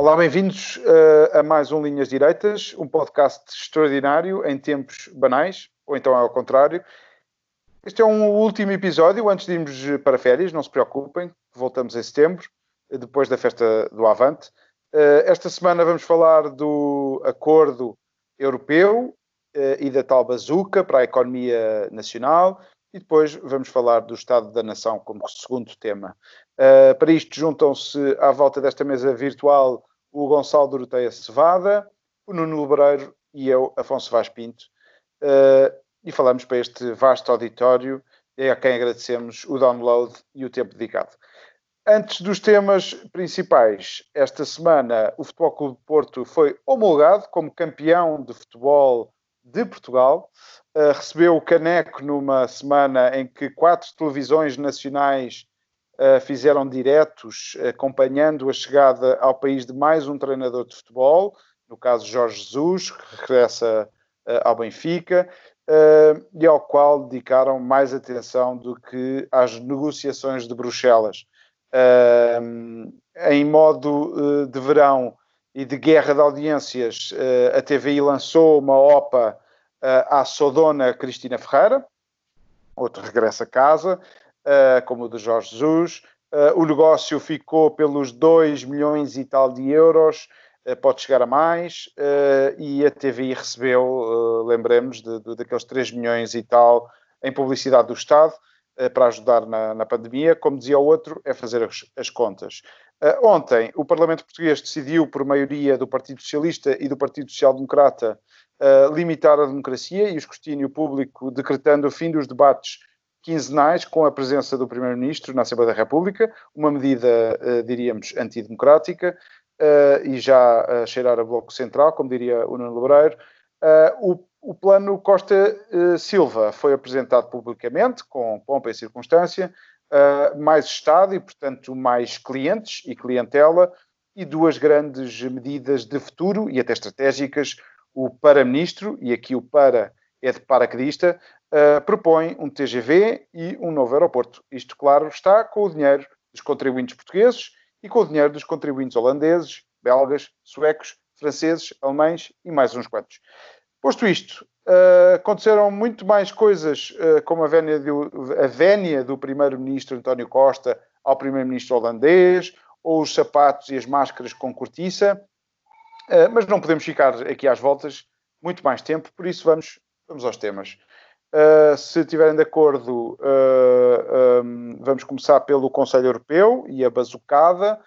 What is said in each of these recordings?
Olá, bem-vindos uh, a mais um Linhas Direitas, um podcast extraordinário em tempos banais, ou então ao contrário. Este é um último episódio antes de irmos para férias, não se preocupem, voltamos em setembro, depois da festa do Avante. Uh, esta semana vamos falar do acordo europeu uh, e da tal bazuca para a economia nacional e depois vamos falar do Estado da Nação como segundo tema. Uh, para isto juntam-se à volta desta mesa virtual o Gonçalo Doroteia Cevada, o Nuno Lebreiro e eu, Afonso Vaz Pinto. Uh, e falamos para este vasto auditório e a quem agradecemos o download e o tempo dedicado. Antes dos temas principais, esta semana o Futebol Clube de Porto foi homologado como campeão de futebol de Portugal. Uh, recebeu o caneco numa semana em que quatro televisões nacionais fizeram diretos acompanhando a chegada ao país de mais um treinador de futebol, no caso Jorge Jesus, que regressa uh, ao Benfica uh, e ao qual dedicaram mais atenção do que às negociações de Bruxelas. Em modo de verão e de guerra de audiências, a TVI lançou uma OPA à Sodona Cristina Ferreira, outro regresso a casa, como o de Jorge Jesus. o negócio ficou pelos 2 milhões e tal de euros, eh, pode chegar a mais, uh, e a TVI recebeu, uh, lembremos, de, de, daqueles 3 milhões e tal em publicidade do Estado uh, para ajudar na, na, pandemia. Como dizia o outro, é fazer as, as contas. ontem, o Parlamento Português decidiu, por maioria do Partido Socialista e do Partido Social Democrata, limitar a democracia e o escrutínio público, decretando o fim dos debates quinzenais com a presença do Primeiro-Ministro na Assembleia da República, uma medida, diríamos, antidemocrática uh, e já cheirar a Bloco Central, como diria o Nuno Lebreiro. Uh, o, o, plano Costa uh, Silva foi apresentado publicamente, com pompa e circunstância, mais Estado e, portanto, mais clientes e clientela, e duas grandes medidas de futuro e até estratégicas. O para-ministro, e aqui o para é de paraquedista, uh, propõe um TGV e um novo aeroporto. Isto, claro, está com o dinheiro dos contribuintes portugueses e com o dinheiro dos contribuintes holandeses, belgas, suecos, franceses, alemães e mais uns quantos. Posto isto, uh, aconteceram muito mais coisas, uh, como a vénia, do, do primeiro-ministro António Costa ao primeiro-ministro holandês, ou os sapatos e as máscaras com cortiça, uh, mas não podemos ficar aqui às voltas muito mais tempo, por isso vamos, vamos aos temas. Uh, se estiverem de acordo, uh, um, vamos começar pelo Conselho Europeu e a bazucada.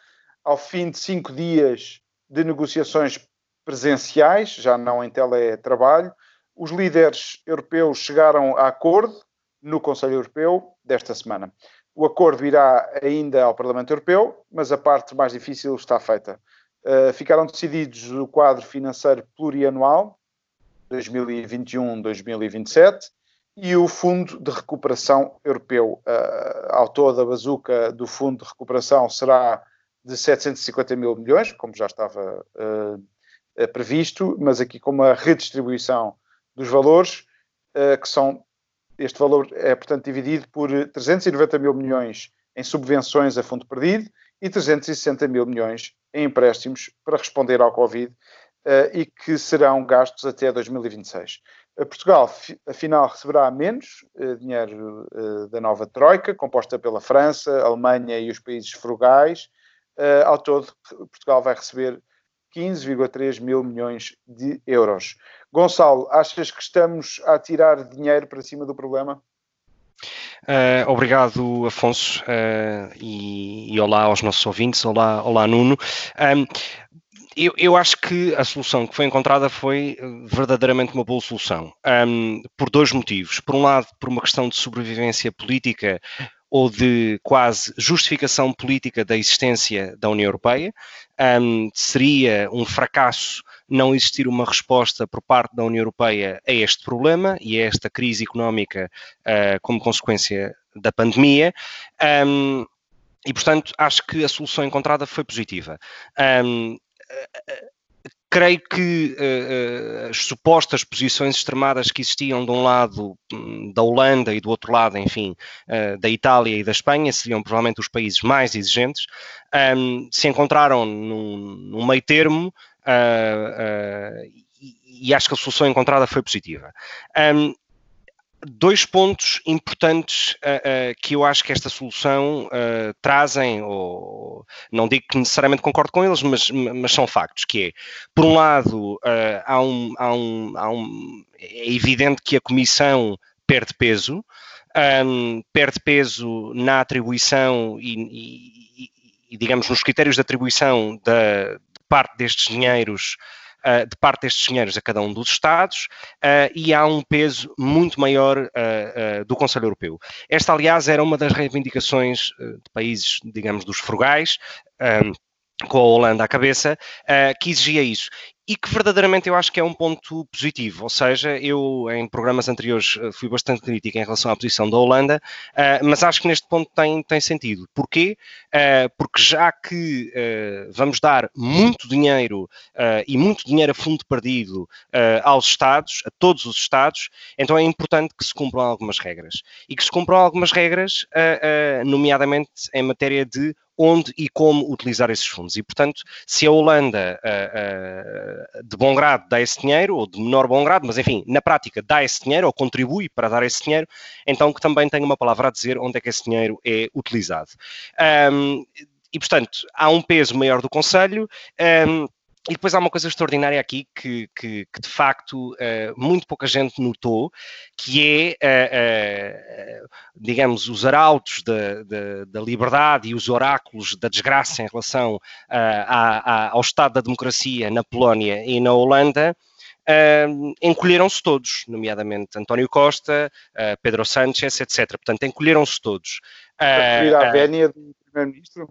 Ao fim de cinco dias de negociações presenciais, já não em teletrabalho, os líderes europeus chegaram a acordo no Conselho Europeu desta semana. O acordo irá ainda ao Parlamento Europeu, mas a parte mais difícil está feita. Uh, ficaram decididos o quadro financeiro plurianual 2021-2027 e o Fundo de Recuperação Europeu. Uh, ao todo, a bazuca do Fundo de Recuperação será de 750 mil milhões, como já estava uh, previsto, mas aqui com uma redistribuição dos valores, uh, que são. Este valor é, portanto, dividido por 390 mil milhões em subvenções a fundo perdido e 360 mil milhões em empréstimos para responder ao Covid e que serão gastos até 2026. Portugal, afinal, receberá menos uh, dinheiro da nova Troika, composta pela França, Alemanha e os países frugais. Ao todo, Portugal vai receber 15,3 mil milhões de euros. Gonçalo, achas que estamos a tirar dinheiro para cima do problema? Uh, obrigado, Afonso, uh, e, e, olá aos nossos ouvintes, olá, olá Nuno. Um, eu, eu, acho que a solução que foi encontrada foi eh, verdadeiramente uma boa solução, um, por dois motivos. Por um lado, por uma questão de sobrevivência política, ou de quase justificação política da existência da União Europeia. Um, seria um fracasso não existir uma resposta por parte da União Europeia a este problema e a esta crise económica uh, como consequência da pandemia. Um, e, portanto, acho que a solução encontrada foi positiva. Um, creio que uh, as supostas posições extremadas que existiam de um lado um, da Holanda e do outro lado, enfim, uh, da Itália e da Espanha, seriam provavelmente os países mais exigentes, um, se encontraram num, num meio termo uh, e, e, acho que a solução encontrada foi positiva. Um, dois pontos importantes uh, uh, que eu acho que esta solução uh, trazem, ou não digo que necessariamente concordo com eles, mas, mas são factos, que é, por um lado, há um, há um, há um, é evidente que a Comissão perde peso, um, perde peso na atribuição e, e, e, digamos, nos critérios de atribuição da, de parte destes dinheiros uh, de parte destes dinheiros a cada um dos Estados uh, e há um peso muito maior uh, do Conselho Europeu. Esta, aliás, era uma das reivindicações de países, digamos, dos frugais. Um, com a Holanda à cabeça, que exigia isso e que verdadeiramente eu acho que é um ponto positivo, ou seja, eu em programas anteriores eh, fui bastante crítico em relação à posição da Holanda, uh, mas acho que neste ponto tem, tem sentido. Porquê? Uh, porque já que vamos dar muito dinheiro e muito dinheiro a fundo perdido aos Estados, a todos os Estados, então é importante que se cumpram algumas regras. E que se cumpram algumas regras, nomeadamente em matéria de onde e como utilizar esses fundos. E, portanto, se a Holanda, uh, uh, de bom grado, dá esse dinheiro, ou de menor bom grado, mas enfim, na prática, dá esse dinheiro ou contribui para dar esse dinheiro, então que também tenha uma palavra a dizer onde é que esse dinheiro é utilizado. Um, e, portanto, há um peso maior do Conselho. Um, e depois há uma coisa extraordinária aqui que, que, que de facto uh, muito pouca gente notou, que é, uh, uh, digamos, os arautos da, da, da, liberdade e os oráculos da desgraça em relação ao estado da democracia na Polónia e na Holanda, encolheram-se todos, nomeadamente António Costa, Pedro Sánchez, etc. Portanto, encolheram-se todos. a vénia do Primeiro-Ministro?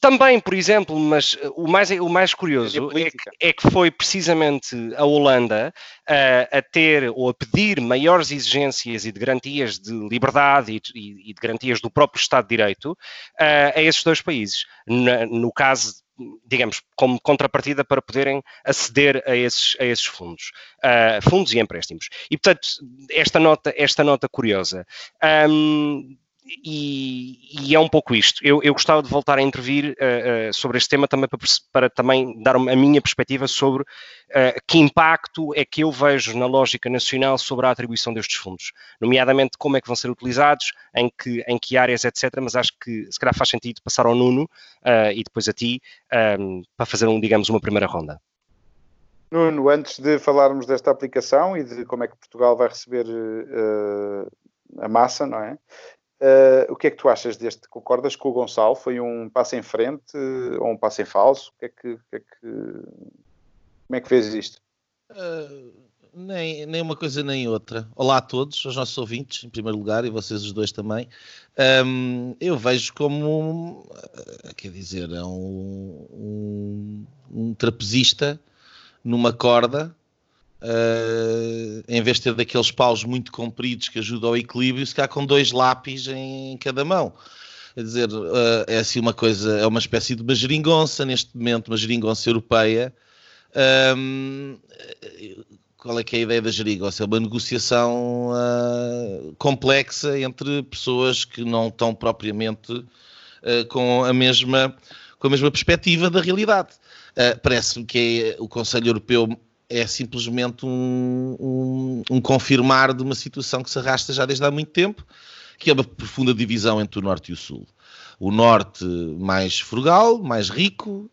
Também, por exemplo, mas eh, o mais, o mais curioso é que, é que, foi precisamente a Holanda uh, a ter ou a pedir maiores exigências e de garantias de liberdade e, e, e de garantias do próprio Estado de Direito uh, a esses dois países. No, no caso digamos, como contrapartida para poderem aceder a esses, a esses fundos, uh, fundos e empréstimos. E, portanto, esta nota, esta nota curiosa. Um, e, e, é um pouco isto. Eu, eu gostava de voltar a intervir uh, uh, sobre este tema também para, para, também dar a minha perspectiva sobre uh, que impacto é que eu vejo na lógica nacional sobre a atribuição destes fundos, nomeadamente como é que vão ser utilizados, em que, em que áreas, etc. Mas acho que se calhar faz sentido passar ao Nuno e depois a ti um, para fazer, um, digamos, uma primeira ronda. Nuno, antes de falarmos desta aplicação e de como é que Portugal vai receber a massa, não é? Uh, o que é que tu achas deste? Concordas com o Gonçalo? Foi um passo em frente ou um passo em falso? O que é que, que, é que como é que fez isto? Uh, nem, nem uma coisa nem outra. Olá a todos, aos nossos ouvintes, em primeiro lugar, e vocês os dois também. Um, eu vejo como, uh, quer dizer, é um, um, um trapezista numa corda Uh, em vez de ter daqueles paus muito compridos que ajudam ao equilíbrio, se calhar com dois lápis em cada mão. Quer dizer, uh, é assim uma coisa, é uma espécie de uma geringonça, neste momento, uma geringonça europeia. Um, qual é que é a ideia da geringonça? É uma negociação uh, complexa entre pessoas que não estão propriamente com, a mesma, com a mesma perspectiva da realidade. Parece-me que é o Conselho Europeu é simplesmente um, um, um, confirmar de uma situação que se arrasta já desde há muito tempo, que é uma profunda divisão entre o Norte e o Sul. O Norte mais frugal, mais rico,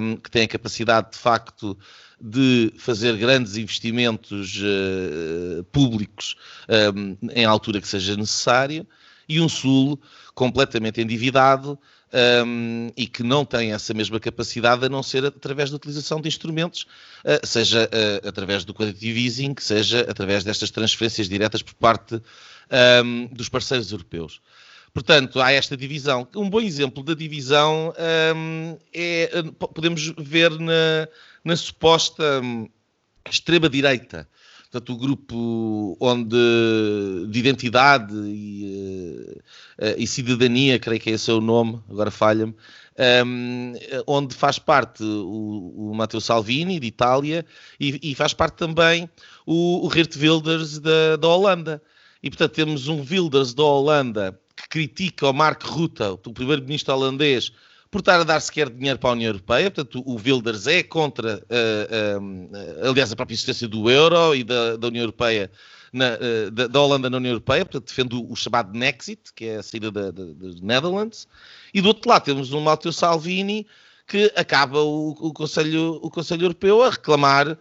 um, que tem a capacidade de facto de fazer grandes investimentos uh, públicos em altura que seja necessário, e um Sul completamente endividado, um, e que não tem essa mesma capacidade a não ser através da utilização de instrumentos, uh, seja uh, através do quantitative easing, seja através destas transferências diretas por parte um, dos parceiros europeus. Portanto, há esta divisão. Um bom exemplo da divisão um, é, podemos ver na, na suposta hum, extrema-direita. Portanto, o grupo onde de identidade e, uh, e cidadania, creio que esse é o nome, agora falha-me, um, onde faz parte o, o Matteo Salvini, de Itália, e, e faz parte também o, o Wilders da, da Holanda. E, portanto, temos um Wilders da Holanda que critica o Mark Rutte, o primeiro-ministro holandês, por estar a dar sequer dinheiro para a União Europeia. Portanto, o Wilders é contra, uh, uh, aliás, a própria existência do euro e da, da União Europeia, na, uh, da, da, Holanda na União Europeia. Portanto, defende o, o chamado Nexit, que é a saída dos Netherlands. E do outro lado temos um Matteo Salvini que acaba o, o, Conselho, o Conselho Europeu a reclamar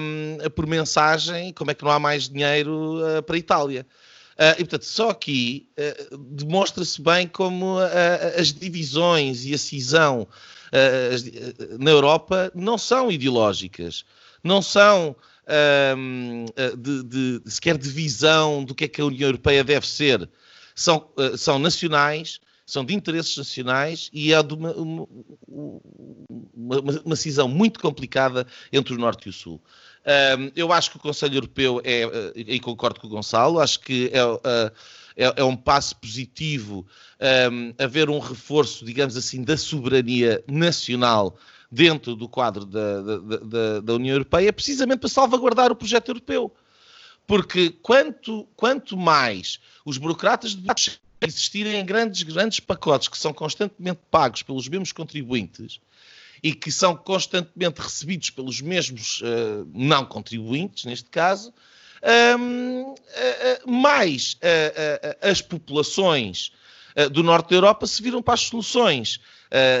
um, por mensagem como é que não há mais dinheiro para a Itália. Uh, e, portanto, só aqui uh, demonstra-se bem como uh, as divisões e a cisão na Europa não são ideológicas, não são de, de, de, sequer de visão do que é que a União Europeia deve ser. São, são nacionais, são de interesses nacionais e de uma, uma, uma, uma cisão muito complicada entre o Norte e o Sul. Um, eu acho que o Conselho Europeu é, eh, e concordo com o Gonçalo, acho que é, eh, é, é um passo positivo um, haver um reforço, digamos assim, da soberania nacional dentro do quadro da, da, da, da União Europeia, precisamente para salvaguardar o projeto europeu. Porque quanto, quanto mais os burocratas de existirem em grandes, grandes pacotes que são constantemente pagos pelos mesmos contribuintes, e que são constantemente recebidos pelos mesmos uh, não contribuintes, neste caso, um, uh, uh, mais as populações do norte da Europa se viram para as soluções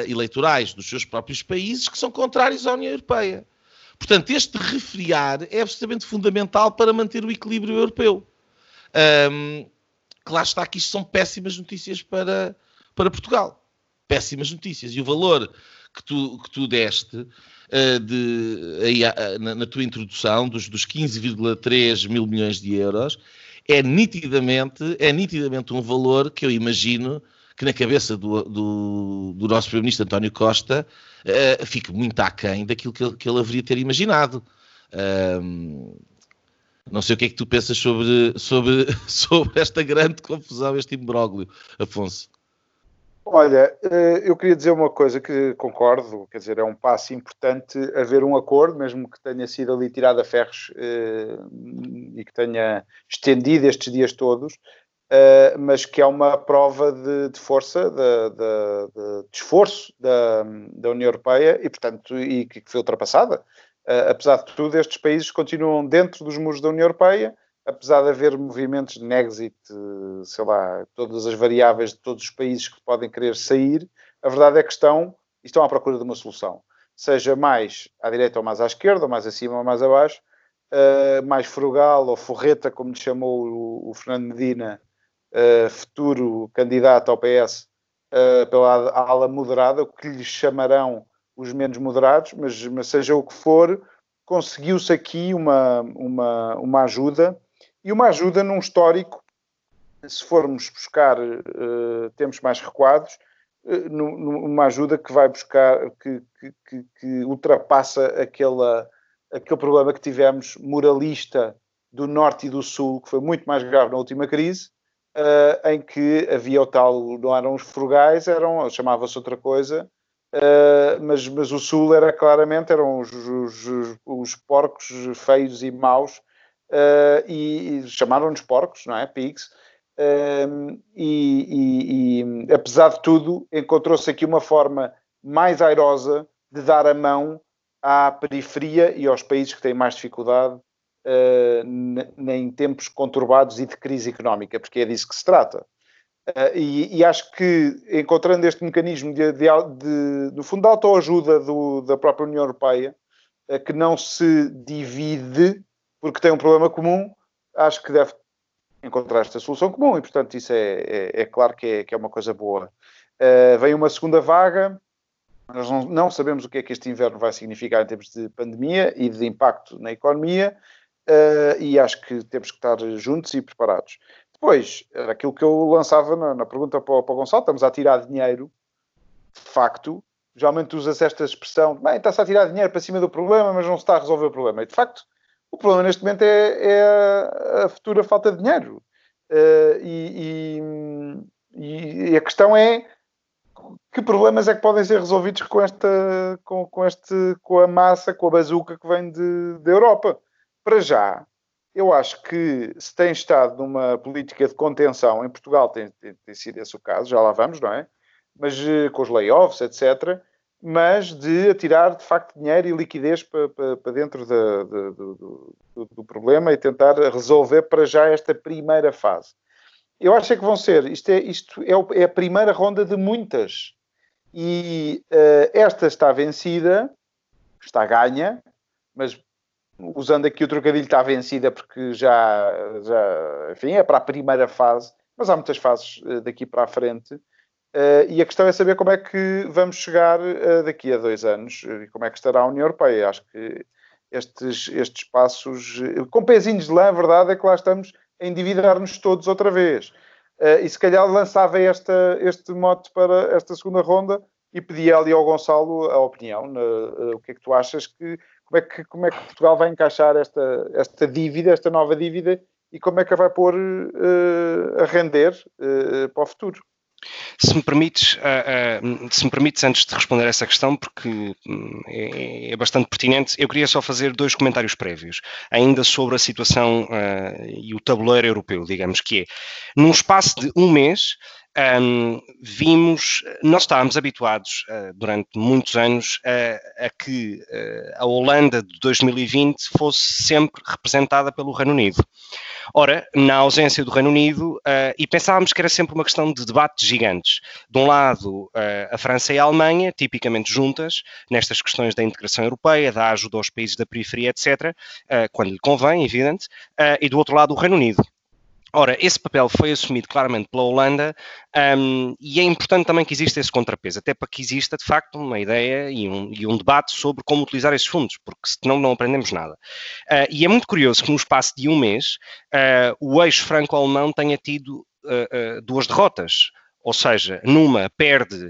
eleitorais dos seus próprios países que são contrários à União Europeia. Portanto, este refriar é absolutamente fundamental para manter o equilíbrio europeu. Um, lá está que isto são péssimas notícias para, para Portugal. Péssimas notícias. E o valor que tu, que tu deste uh, de, aí, uh, na, na, tua introdução dos, dos 15,3 mil milhões de euros é nitidamente, é nitidamente um valor que eu imagino que na cabeça do, do, do nosso Primeiro-Ministro António Costa uh, fique muito aquém daquilo que ele, que ele haveria ter imaginado. não sei o que é que tu pensas sobre, sobre, sobre esta grande confusão, este imbróglio, Afonso. Olha, eh, eu queria dizer uma coisa que concordo, quer dizer, é um passo importante haver um acordo, mesmo que tenha sido ali tirado a ferros eh, e que tenha estendido estes dias todos, eh, mas que é uma prova de, de força, de, de, de, esforço da, da União Europeia e, portanto, e que foi ultrapassada. apesar de tudo, estes países continuam dentro dos muros da União Europeia, apesar de haver movimentos de Nexit, sei lá, todas as variáveis de todos os países que podem querer sair, a verdade é que estão, estão à procura de uma solução. Seja mais à direita ou mais à esquerda, ou mais acima ou mais abaixo, uh, mais frugal ou forreta, como lhe chamou o, o Fernando Medina, uh, futuro candidato ao PS, uh, eh, pela ala moderada, o que lhe chamarão os menos moderados, mas, mas seja o que for, conseguiu-se aqui uma, uma, uma ajuda e uma ajuda num histórico, se formos buscar uh, tempos mais recuados, uh, numa ajuda que vai buscar, que, que, que, ultrapassa aquela, aquele problema que tivemos moralista do Norte e do Sul, que foi muito mais grave na última crise, uh, em que havia o tal, não eram os frugais, eram, chamava-se outra coisa, uh, mas, mas o Sul era claramente, eram os, os, os porcos feios e maus, uh, e, e chamaram-nos porcos, não é? Pigs. Uh, e, e, e, apesar de tudo, encontrou-se aqui uma forma mais airosa de dar a mão à periferia e aos países que têm mais dificuldade uh, em tempos conturbados e de crise económica, porque é disso que se trata. Uh, e, e, acho que encontrando este mecanismo de, de, de, no fundo de autoajuda do, da própria União Europeia, uh, que não se divide porque tem um problema comum, acho que deve encontrar esta solução comum e, portanto, isso é, é, é claro que é, que é, uma coisa boa. Uh, vem uma segunda vaga, nós não, não, sabemos o que é que este inverno vai significar em termos de pandemia e de impacto na economia, uh, e acho que temos que estar juntos e preparados. depois, aquilo que eu lançava na, na pergunta para para o Gonçalo, estamos a tirar dinheiro, de facto, geralmente usa-se esta expressão, bem, está-se a tirar dinheiro para cima do problema, mas não se está a resolver o problema. E, de facto, o problema neste momento é, é a futura falta de dinheiro. Uh, e, e, e, a questão é que problemas é que podem ser resolvidos com esta, com, com este, com a massa, com a bazuca que vem de, da Europa. Para já, eu acho que se tem estado numa política de contenção, em Portugal tem, tem, tem sido esse o caso, já lá vamos, não é? Mas uh, com os layoffs, etc mas de atirar de facto dinheiro e liquidez para, para, para dentro de, de, do, do, do, problema e tentar resolver para já esta primeira fase. Eu acho é que vão ser, isto é, isto é, é a primeira ronda de muitas. E uh, esta está vencida, está ganha, mas usando aqui o trocadilho, está vencida porque já, já enfim, é para a primeira fase, mas há muitas fases uh, daqui para a frente. Uh, e a questão é saber como é que vamos chegar uh, daqui a dois anos e como é que estará a União Europeia. Acho que estes, estes passos, uh, com pezinhos de lã, a verdade é que lá estamos a endividar-nos todos outra vez. e se calhar lançava esta, este mote para esta segunda ronda e pedia ali ao Gonçalo a opinião. o que é que tu achas que como é que, como é que Portugal vai encaixar esta, esta dívida, esta nova dívida, e como é que a vai pôr a render para o futuro? Se me permites, uh, uh, se me permites antes de responder essa questão, porque um, é, é, bastante pertinente, eu queria só fazer dois comentários prévios, ainda sobre a situação uh, e o tabuleiro europeu, digamos que é, num espaço de um mês, um, vimos, nós estávamos habituados uh, durante muitos anos uh, a que uh, a Holanda de 2020 fosse sempre representada pelo Reino Unido. Ora, na ausência do Reino Unido, e pensávamos que era sempre uma questão de debates gigantes. De um lado, a França e a Alemanha, tipicamente juntas, nestas questões da integração europeia, da ajuda aos países da periferia, etc., quando lhe convém, evidente, e do outro lado, o Reino Unido. Ora, esse papel foi assumido claramente pela Holanda um, e é importante também que exista esse contrapeso, até para que exista de facto uma ideia e um, e um debate sobre como utilizar esses fundos, porque senão não aprendemos nada. Uh, e é muito curioso que no espaço de um mês uh, o eixo franco-alemão tenha tido uh, duas derrotas. Ou seja, numa perde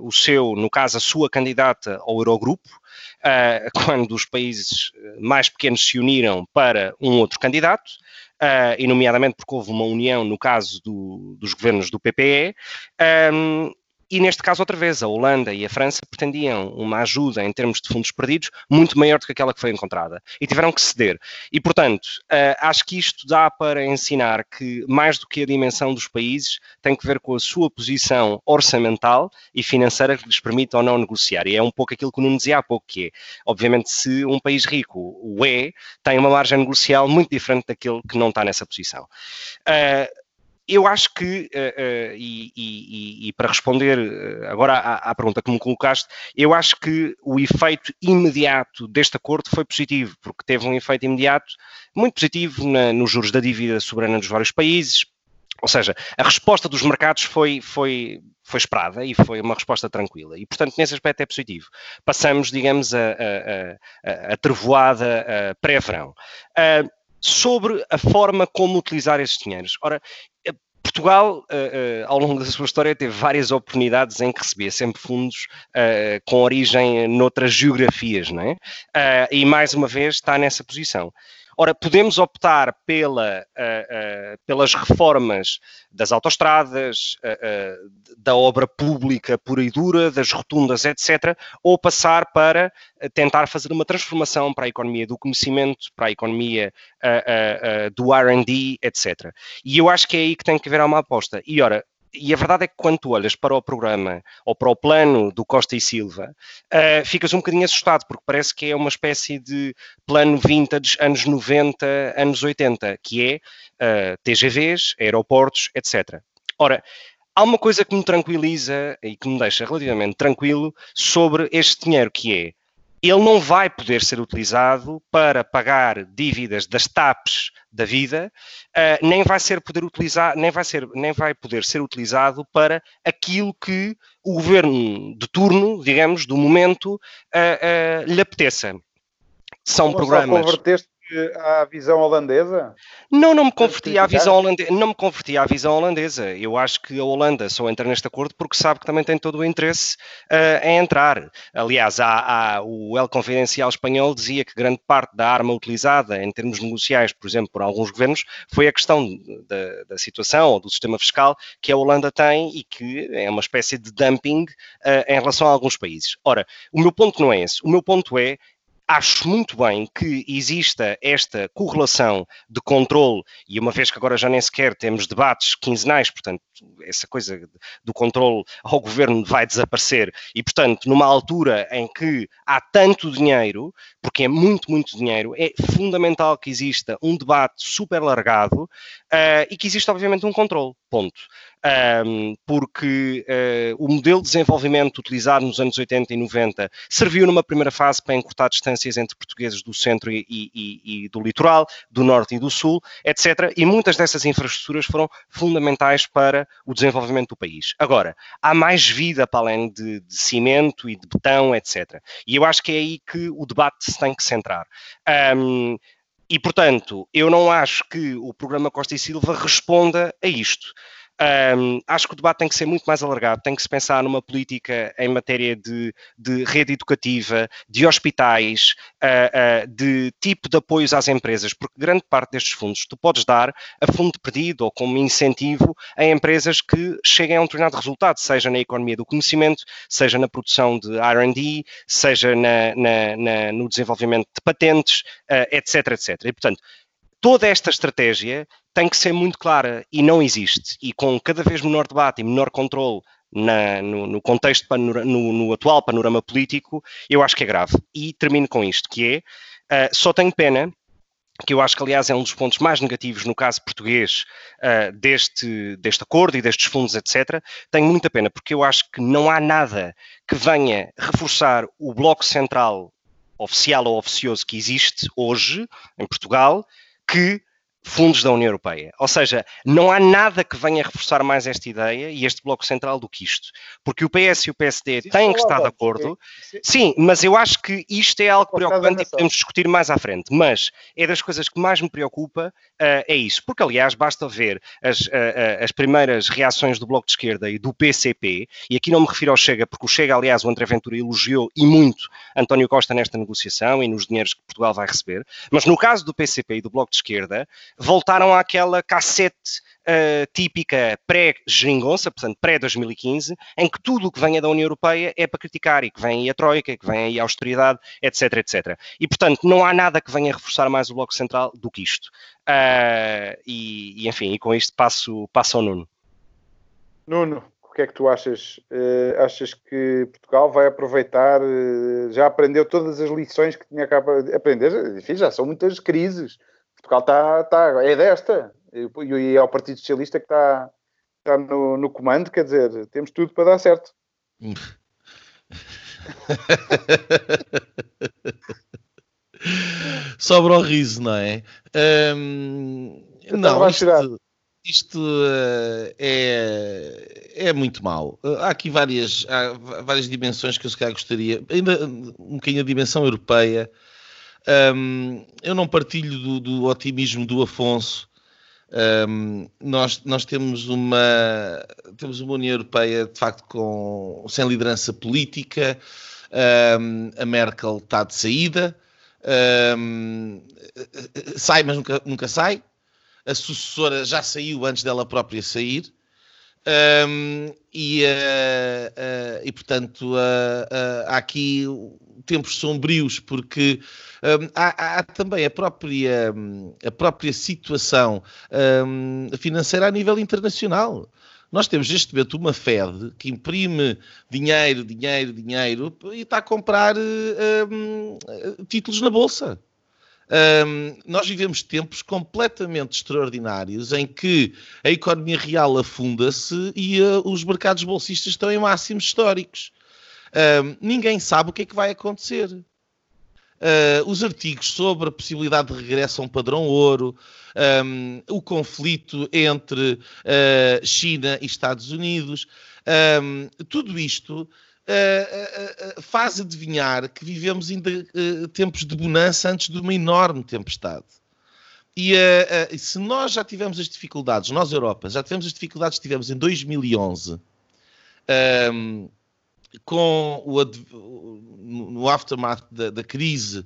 o seu, no caso, a sua candidata ao Eurogrupo, quando os países mais pequenos se uniram para um outro candidato, uh, e nomeadamente porque houve uma união no caso do, dos governos do PPE, um, e neste caso, outra vez, a Holanda e a França pretendiam uma ajuda em termos de fundos perdidos muito maior do que aquela que foi encontrada e tiveram que ceder. E, portanto, uh, acho que isto dá para ensinar que, mais do que a dimensão dos países, tem que ver com a sua posição orçamental e financeira que lhes permite ou não negociar. E é um pouco aquilo que o Nuno dizia há pouco, que é, obviamente, se um país rico o é, tem uma margem negocial muito diferente daquele que não está nessa posição. Uh, eu acho que, uh, uh, e, e, e, para responder uh, agora à, à, pergunta que me colocaste, eu acho que o efeito imediato deste acordo foi positivo, porque teve um efeito imediato muito positivo na, nos juros da dívida soberana dos vários países. Ou seja, a resposta dos mercados foi, foi, foi esperada e foi uma resposta tranquila. E, portanto, nesse aspecto é positivo. Passamos, digamos, a, a, a, a trevoada pré-verão sobre a forma como utilizar esses dinheiros. Ora, Portugal, uh, uh, ao longo da sua história, teve várias oportunidades em que recebia sempre fundos com origem noutras geografias, não é? e mais uma vez está nessa posição. Ora, podemos optar pela, uh, uh, pelas reformas das autoestradas, uh, da obra pública pura e dura, das rotundas, etc., ou passar para tentar fazer uma transformação para a economia do conhecimento, para a economia do RD, etc. E eu acho que é aí que tem que haver uma aposta. E ora, e a verdade é que quando tu olhas para o programa ou para o plano do Costa e Silva, uh, ficas um bocadinho assustado, porque parece que é uma espécie de plano vintage anos 90, anos 80, que é uh, eh, TGVs, aeroportos, etc. Ora, há uma coisa que me tranquiliza e que me deixa relativamente tranquilo sobre este dinheiro, que é ele não vai poder ser utilizado para pagar dívidas das TAPs da vida, uh, nem vai ser poder utilizar, nem vai ser, nem vai poder ser utilizado para aquilo que o governo de turno, digamos, do momento, uh, uh, lhe apeteça. São programas. Converteste à visão holandesa? Não, não me converti à visão holandesa. Não me converti à visão holandesa. Eu acho que a Holanda só entra neste acordo porque sabe que também tem todo o interesse uh, em entrar. Aliás, há, há, o El Confidencial espanhol dizia que grande parte da arma utilizada em termos negociais, por exemplo, por alguns governos, foi a questão da, da situação ou do sistema fiscal que a Holanda tem e que é uma espécie de dumping uh, em relação a alguns países. Ora, o meu ponto não é esse. O meu ponto é acho muito bem que exista esta correlação de controle, e uma vez que agora já nem sequer temos debates quinzenais, portanto, essa coisa do controle ao governo vai desaparecer, e portanto, numa altura em que há tanto dinheiro, porque é muito, muito dinheiro, é fundamental que exista um debate super largado uh, e que exista, obviamente, um controle. Ponto um, porque uh, o modelo de desenvolvimento utilizado nos anos 80 e 90 serviu numa primeira fase para encurtar distâncias entre portugueses do centro e, e, e, do litoral, do norte e do sul, etc. E muitas dessas infraestruturas foram fundamentais para o desenvolvimento do país. Agora, há mais vida para além de, de cimento e de betão, etc. E eu acho que é aí que o debate se tem que centrar. Um, e, portanto, eu não acho que o programa Costa e Silva responda a isto. Um, acho que o debate tem que ser muito mais alargado, tem que se pensar numa política em matéria de, de rede educativa, de hospitais, uh, uh, de tipo de apoios às empresas, porque grande parte destes fundos tu podes dar a fundo perdido ou como incentivo a empresas que cheguem a um determinado resultado, seja na economia do conhecimento, seja na produção de RD, seja na, na, na, no desenvolvimento de patentes, uh, etc, etc. E, portanto, toda esta estratégia tem que ser muito clara e não existe. E com cada vez menor debate e menor controle na, no, no, contexto, no, no, atual panorama político, eu acho que é grave. E termino com isto, que é, uh, só tenho pena, que eu acho que aliás é um dos pontos mais negativos no caso português uh, deste, deste acordo e destes fundos, etc. Tenho muita pena, porque eu acho que não há nada que venha reforçar o bloco central oficial ou oficioso que existe hoje em Portugal, que fundos da União Europeia. Ou seja, não há nada que venha reforçar mais esta ideia e este bloco central do que isto. Porque o PS e o PSD têm que estar de acordo. Sim, mas eu acho que isto é algo preocupante e podemos discutir mais à frente. Mas é das coisas que mais me preocupa, uh, é isso. Porque, aliás, basta ver as, uh, uh, as primeiras reações do Bloco de Esquerda e do PCP, e aqui não me refiro ao Chega, porque o Chega, aliás, o André Ventura elogiou e muito António Costa nesta negociação e nos dinheiros que Portugal vai receber. Mas no caso do PCP e do Bloco de Esquerda, voltaram àquela cassete uh, típica pré-geringonça, portanto pré-2015, em que tudo o que venha da União Europeia é para criticar e que vem aí a Troika, que vem aí a austeridade, etc, etc. E, portanto, não há nada que venha reforçar mais o Bloco Central do que isto. Uh, e, e, enfim, e com isto passo, passo ao Nuno. Nuno, o que é que tu achas? Uh, achas que Portugal vai aproveitar, uh, já aprendeu todas as lições que tinha que aprender? Enfim, já são muitas crises. Portugal está, está é desta. E, é o Partido Socialista que está, está no, no comando, quer dizer, temos tudo para dar certo. Sobra o riso, não é? Um, não, isto, isto uh, é, é muito mau. Uh, há aqui várias, há várias dimensões que eu se calhar gostaria, ainda um bocadinho a dimensão europeia, um, eu não partilho do, do, otimismo do Afonso. Um, nós, nós temos uma temos uma União Europeia de facto com, sem liderança política. Um, a Merkel está de saída. sai, mas nunca, nunca sai. A sucessora já saiu antes dela própria sair. Um, e, uh, uh, e, portanto, uh, há aqui tempos sombrios, porque um, há, há, também a própria, a própria situação um, financeira a nível internacional. Nós temos neste momento uma Fed que imprime dinheiro, dinheiro, dinheiro e está a comprar títulos na Bolsa. Um, nós vivemos tempos completamente extraordinários em que a economia real afunda-se e uh, os mercados bolsistas estão em máximos históricos. Um, ninguém sabe o que é que vai acontecer. Uh, os artigos sobre a possibilidade de regresso a um padrão ouro, um, o conflito entre uh, China e Estados Unidos, tudo isto uh, uh, faz adivinhar que vivemos ainda tempos de bonança antes de uma enorme tempestade. E se nós já tivemos as dificuldades, nós Europa, já tivemos as dificuldades que tivemos em 2011, um, com o no aftermath da, da crise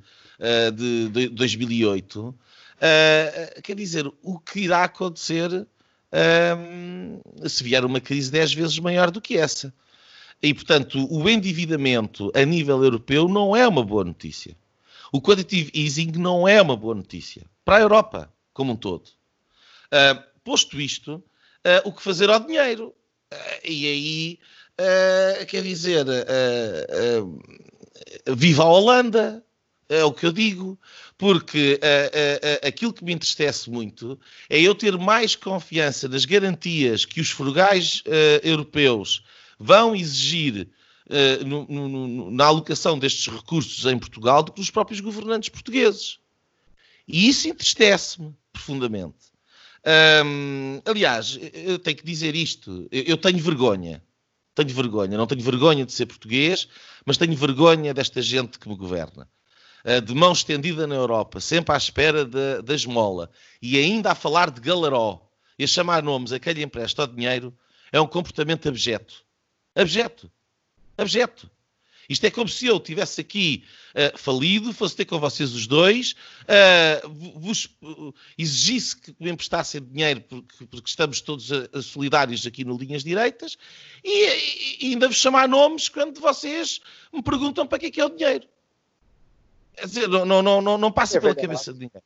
de, de 2008, uh, quer dizer, o que irá acontecer um, se vier uma crise 10 vezes maior do que essa. E, portanto, o endividamento a nível europeu não é uma boa notícia. O quantitative easing não é uma boa notícia para a Europa como um todo. Uh, posto isto, uh, o que fazer ao dinheiro? Uh, e aí, quer dizer, viva a Holanda, é o que eu digo, porque uh, uh, uh, aquilo que me entristece muito é eu ter mais confiança nas garantias que os frugais europeus vão exigir no, no, na alocação destes recursos em Portugal do que os próprios governantes portugueses. E isso entristece-me profundamente. Um, aliás, eu tenho que dizer isto, eu, eu tenho vergonha. Tenho vergonha, não tenho vergonha de ser português, mas tenho vergonha desta gente que me governa. Eh, de mão estendida na Europa, sempre à espera da esmola, e ainda a falar de galaró e a chamar nomes a quem lhe empresta o dinheiro, é um comportamento abjeto. Abjeto. Abjeto. Isto é como se eu tivesse aqui uh, falido, fosse ter com vocês os dois, uh, vos uh, exigisse que me emprestassem dinheiro porque, porque estamos todos a, solidários aqui no Linhas Direitas e, e, ainda vos chamar nomes quando vocês me perguntam para que é que é o dinheiro. Quer dizer, não, não, não, não passa é pela cabeça de ninguém.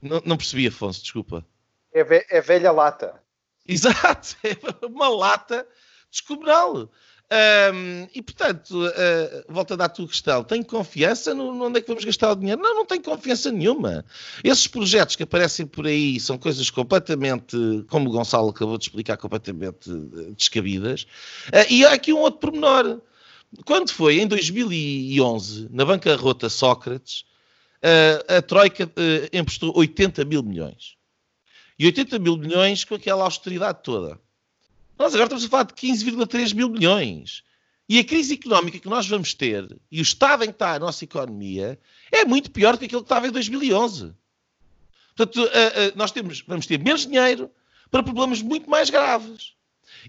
Não, não percebi, Afonso, desculpa. É, ve é velha lata. Exato, é uma lata descomunal. Um, e portanto, uh, volta a dar a tua questão: tenho confiança no, onde é que vamos gastar o dinheiro? Não, não tenho confiança nenhuma. Esses projetos que aparecem por aí são coisas completamente, como o Gonçalo acabou de explicar, completamente eh, descabidas. Uh, e há aqui um outro pormenor. Quando foi em 2011, na bancarrota Sócrates, a, a Troika emprestou 80 mil milhões. E 80 mil milhões com aquela austeridade toda. Nós agora estamos a falar de 15,3 mil milhões. E a crise económica que nós vamos ter e o estado em que está a nossa economia é muito pior do que aquilo que estava em 2011. Portanto, nós temos, vamos ter menos dinheiro para problemas muito mais graves.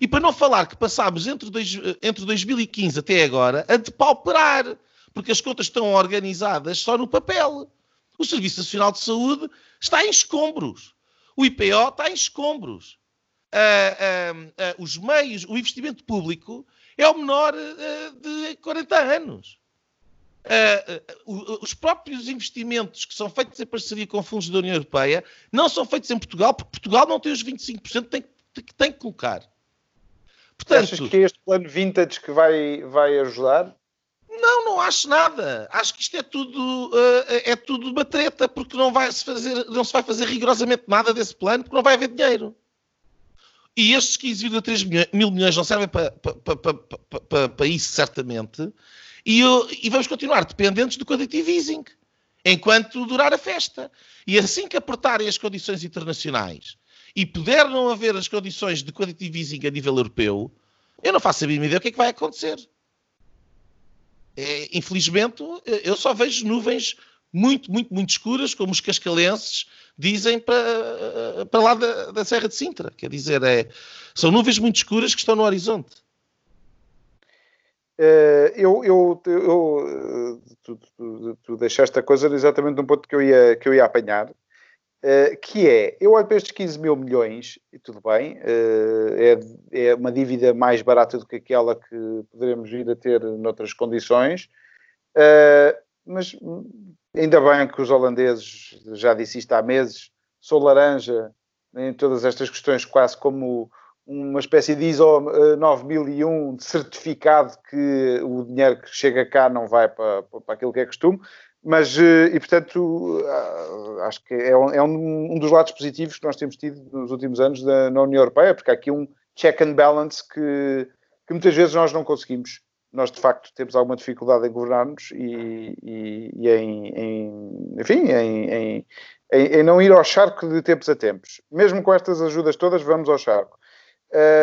E para não falar que passámos entre, dois, entre 2015 até agora a depauperar, porque as contas estão organizadas só no papel. O Serviço Nacional de Saúde está em escombros. O IPO está em escombros. Uh, uh, os meios, o investimento público é o menor de 40 anos. os próprios investimentos que são feitos em parceria com fundos da União Europeia não são feitos em Portugal, porque Portugal não tem os 25% que tem, que tem que colocar. Portanto, Achas que é este plano vintage que vai, vai ajudar? Não, não acho nada. Acho que isto é tudo, uh, é tudo uma treta, porque não, vai -se fazer, não se vai fazer rigorosamente nada desse plano, porque não vai haver dinheiro. E estes 15,3 mil milhões não servem para, para, para, para isso, certamente. E, e, vamos continuar dependentes do quantitative easing, enquanto durar a festa. E assim que apertarem as condições internacionais e puder não haver as condições de quantitative easing a nível europeu, eu não faço a mínima ideia o que é que vai acontecer. É, infelizmente, eu só vejo nuvens muito, muito, muito escuras, como os cascalenses dizem para, para lá da, da Serra de Sintra. Quer dizer, é, são nuvens muito escuras que estão no horizonte. Uh, eu, eu, eu tu, tu, tu, deixaste a coisa exatamente num ponto que eu ia, que eu ia apanhar, Uh, que é, eu olho para estes 15 mil milhões, e tudo bem, uh, é, é, uma dívida mais barata do que aquela que poderemos vir a ter noutras condições, mas ainda bem que os holandeses, já disse isto há meses, sou laranja em todas estas questões, quase como uma espécie de ISO 9001 de certificado que o dinheiro que chega cá não vai para, para aquilo que é costume. Mas, eh, e portanto, ah, acho que é, um, é um, dos lados positivos que nós temos tido nos últimos anos da, na União Europeia, porque há aqui um check and balance que, que muitas vezes nós não conseguimos. Nós, de facto, temos alguma dificuldade em governar-nos e, e, e em, em, enfim, em, em, não ir ao charco de tempos a tempos. Mesmo com estas ajudas todas, vamos ao charco.